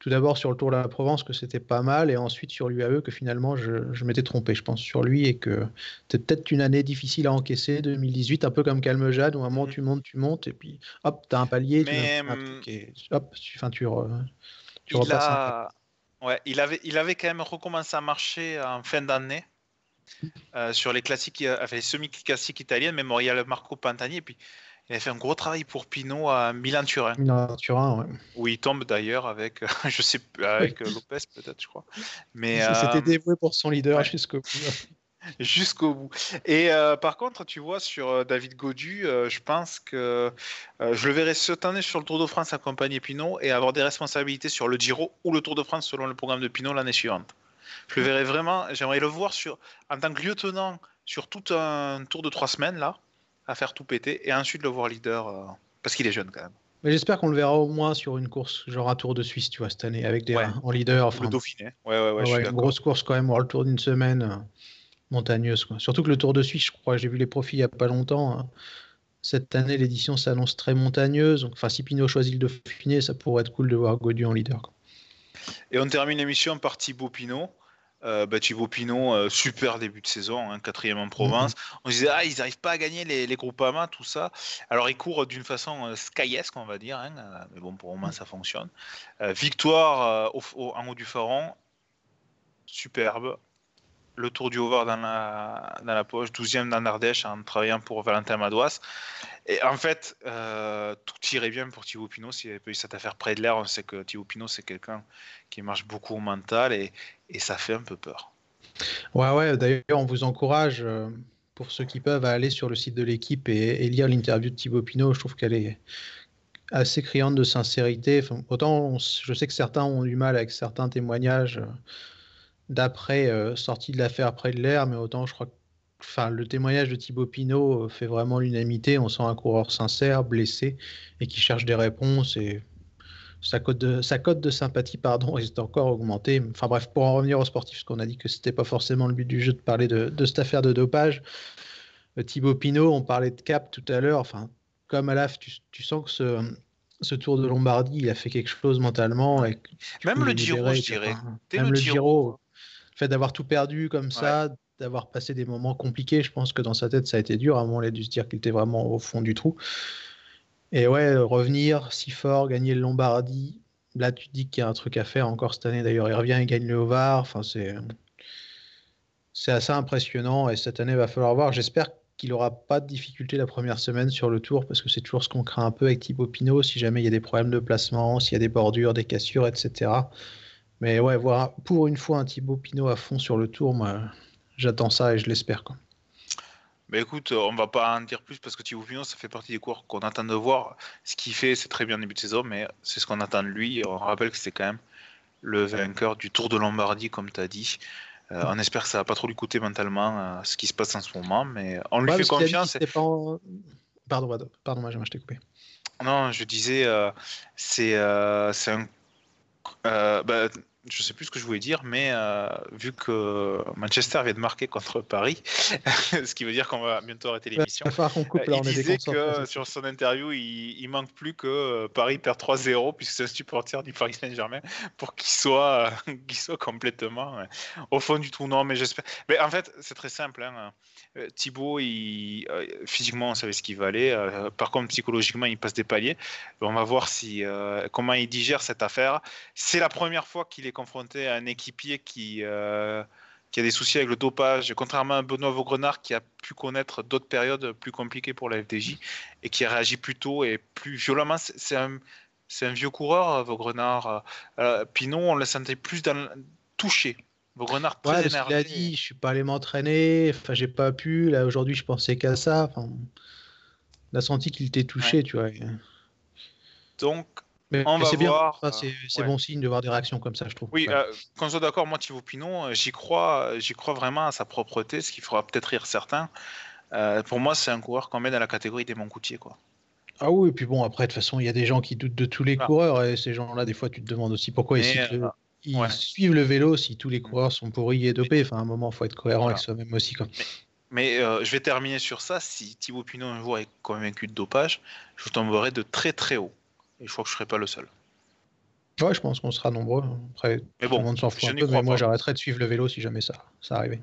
tout d'abord sur le Tour de la Provence que c'était pas mal, et ensuite sur l'UAE que finalement je, je m'étais trompé, je pense, sur lui, et que c'était peut-être une année difficile à encaisser, 2018, un peu comme Calmejade, où à un moment mmh. tu montes, tu montes, et puis hop, t'as un palier, Mais, tu un truc, et hop, tu, fin, tu, tu repasses. Ouais, il avait, il avait quand même recommencé à marcher en fin d'année. Euh, sur les classiques, enfin, les semi-classiques italiennes, Memorial Marco Pantani, et puis il a fait un gros travail pour Pinot à Milan-Turin. Milan-Turin, ouais. Où il tombe d'ailleurs avec, je sais, avec euh, Lopez peut-être, je crois. Mais c'était euh, dévoué pour son leader jusqu'au bout. Jusqu'au bout. Et par contre, tu vois, sur David Godu, je pense que je le verrai cette année sur le Tour de France accompagner Pinot et avoir des responsabilités sur le Giro ou le Tour de France selon le programme de Pinot l'année suivante. Je le verrais vraiment, j'aimerais le voir sur, en tant que lieutenant sur tout un tour de trois semaines, là, à faire tout péter, et ensuite le voir leader, euh, parce qu'il est jeune quand même. Mais j'espère qu'on le verra au moins sur une course, genre un tour de Suisse, tu vois, cette année, avec des en leader. Enfin, le Dauphiné. Ouais, ouais, ouais. ouais une grosse course quand même, voir le tour d'une semaine euh, montagneuse. Quoi. Surtout que le Tour de Suisse, je crois, j'ai vu les profils il n'y a pas longtemps. Hein. Cette année, l'édition s'annonce très montagneuse. Enfin, si Pinot choisit le Dauphiné, ça pourrait être cool de voir Godu en leader. Quoi. Et on termine l'émission par Thibaut Pinot. Euh, bah, Thibaut Pinot, euh, super début de saison, hein, quatrième en province. Mhm. On disait, ah, ils n'arrivent pas à gagner les, les groupes AMA, tout ça. Alors, ils courent d'une façon euh, skyesque, on va dire, hein, euh, mais bon, pour le moment, ça fonctionne. victoire en haut du Faron, superbe. Le tour du Hover dans la, dans la poche, 12e dans l'Ardèche en travaillant pour Valentin Madouas. Et en fait, tout irait bien pour Thibaut Pinot s'il avait pas eu cette affaire près de l'air. On sait que Thibaut Pinot, c'est quelqu'un qui marche beaucoup au mental et, et ça fait un peu peur. Ouais, ouais, d'ailleurs, on vous encourage, euh, pour ceux qui peuvent, à aller sur le site de l'équipe et, lire l'interview de Thibaut Pinot. Je trouve qu'elle est assez criante de sincérité. autant je sais que certains ont du mal avec certains témoignages euh, d'après euh, sortie de l'affaire près de l'air, mais autant je crois que enfin, le témoignage de Thibaut Pinot fait vraiment l'unanimité. On sent un coureur sincère, blessé, et qui cherche des réponses. Et sa cote de, sa cote de sympathie pardon, est encore augmentée. Enfin bref, pour en revenir aux sportifs, parce qu'on a dit que c'était pas forcément le but du jeu de parler de, de cette affaire de dopage. Euh, Thibaut Pinot, on parlait de cap tout à l'heure. Enfin, comme Alaf, tu, tu sens que ce, ce Tour de Lombardie, il a fait quelque chose mentalement. Et même le Giro, je dirais. Même le, Giro. Fait d'avoir tout perdu comme ça, d'avoir passé des moments compliqués, je pense que dans sa tête, ça a été dur. À un moment, il a dû se dire qu'il était vraiment au fond du trou. Et ouais, revenir si fort, gagner le Lombardie. Là, tu te dis qu'il y a un truc à faire encore cette année. D'ailleurs, il revient et gagne le Hovar. Enfin, c'est, c'est assez impressionnant. Et cette année, il va falloir voir. J'espère qu'il n'aura pas de difficulté la première semaine sur le tour, parce que c'est toujours ce qu'on craint un peu avec Thibaut Pinot, si jamais il y a des problèmes de placement, s'il y a des bordures, des cassures, etc. Mais ouais, voir pour une fois un Thibaut Pinot à fond sur le tour, moi, j'attends ça et je l'espère. Quoi. Mais écoute, on va pas en dire plus parce que Thibaut Pinot, ça fait partie des cours qu'on attend de voir. Ce qu'il fait, c'est très bien début de saison, mais c'est ce qu'on attend de lui. on rappelle que c'est quand même le vainqueur du Tour de Lombardie, comme tu as dit. Euh, on espère que ça va pas trop lui coûter mentalement euh, ce qui se passe en ce moment, mais on lui fait confiance. Pardon, pardon, moi, je t'ai coupé. Non, je disais, euh, c'est un. Bah, je sais plus ce que je voulais dire, mais euh, vu que Manchester vient de marquer contre Paris, ce qui veut dire qu'on va bientôt arrêter l'émission, il disait que sur son interview, il, il, manque plus que euh, Paris perd 3-0, puisque c'est un supporter du Paris Saint-Germain, pour qu'il soit, complètement euh, au fond du tournoi. Mais j'espère. Mais en fait, c'est très simple. Hein. Thibaut, il, physiquement, on savait ce qu'il valait. par contre, psychologiquement, il passe des paliers. On va voir si, comment il digère cette affaire. C'est la première fois qu'il est confronté à un équipier qui, euh, qui a des soucis avec le dopage, contrairement à Benoît Vaugrenard qui a pu connaître d'autres périodes plus compliquées pour la FDJ et qui a réagi plus tôt et plus violemment. C'est un, un, vieux coureur, Vaugrenard. Euh, Pinot, on le sentait plus dans, touché. Vaugrenard très ouais, énervé. Il a dit, je suis pas allé m'entraîner, enfin j'ai pas pu. Là aujourd'hui, je pensais qu'à ça. Enfin, on a senti qu'il était touché, tu vois. Donc, mais, c'est bien, c'est bon signe de voir des réactions comme ça, je trouve. Oui, euh, quand je suis d'accord, moi, Thibaut Pinot, euh, j'y crois, j'y crois vraiment à sa propreté, ce qui fera peut-être rire certains. Euh, pour moi, c'est un coureur qu'on met dans la catégorie des Moncoutiers, quoi. Ah oui, et puis bon, après, de toute façon, il y a des gens qui doutent de tous les ah. coureurs, et ces gens-là, des fois, tu te demandes aussi pourquoi ils, suivent le vélo si tous les coureurs sont pourris et dopés. Enfin, à un moment, il faut être cohérent avec soi-même aussi. Quoi. Mais, je vais terminer sur ça. Si Thibaut Pinot un jour est convaincu de dopage, je tomberai de très très haut. Et je crois que je ne serai pas le seul. Ouais, je pense qu'on sera nombreux. Après, mais bon, tout le monde s'en fout un peu, mais moi j'arrêterai de suivre le vélo si jamais ça, ça arrivait.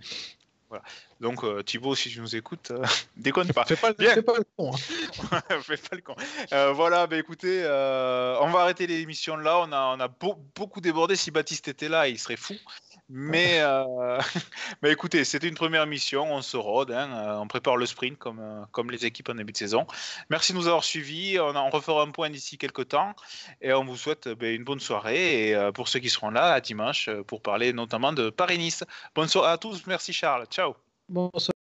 Voilà. Donc euh, Thibaut, si tu nous écoutes, euh, déconne pas. fais, pas Bien. fais pas le con. Hein. fais pas le con. Euh, voilà, bah, écoutez, on va arrêter l'émission là. On a, on a beaucoup débordé. Si Baptiste était là, il serait fou. Mais, euh, mais écoutez, c'était une première mission, on se rôde, hein, euh, on prépare le sprint comme, euh, comme les équipes en début de saison. Merci de nous avoir suivis, on, refera un point d'ici quelques temps et on vous souhaite ben, une bonne soirée et pour ceux qui seront là à dimanche pour parler notamment de Paris-Nice. Bonne soirée à tous, merci Charles, ciao. Bonsoir.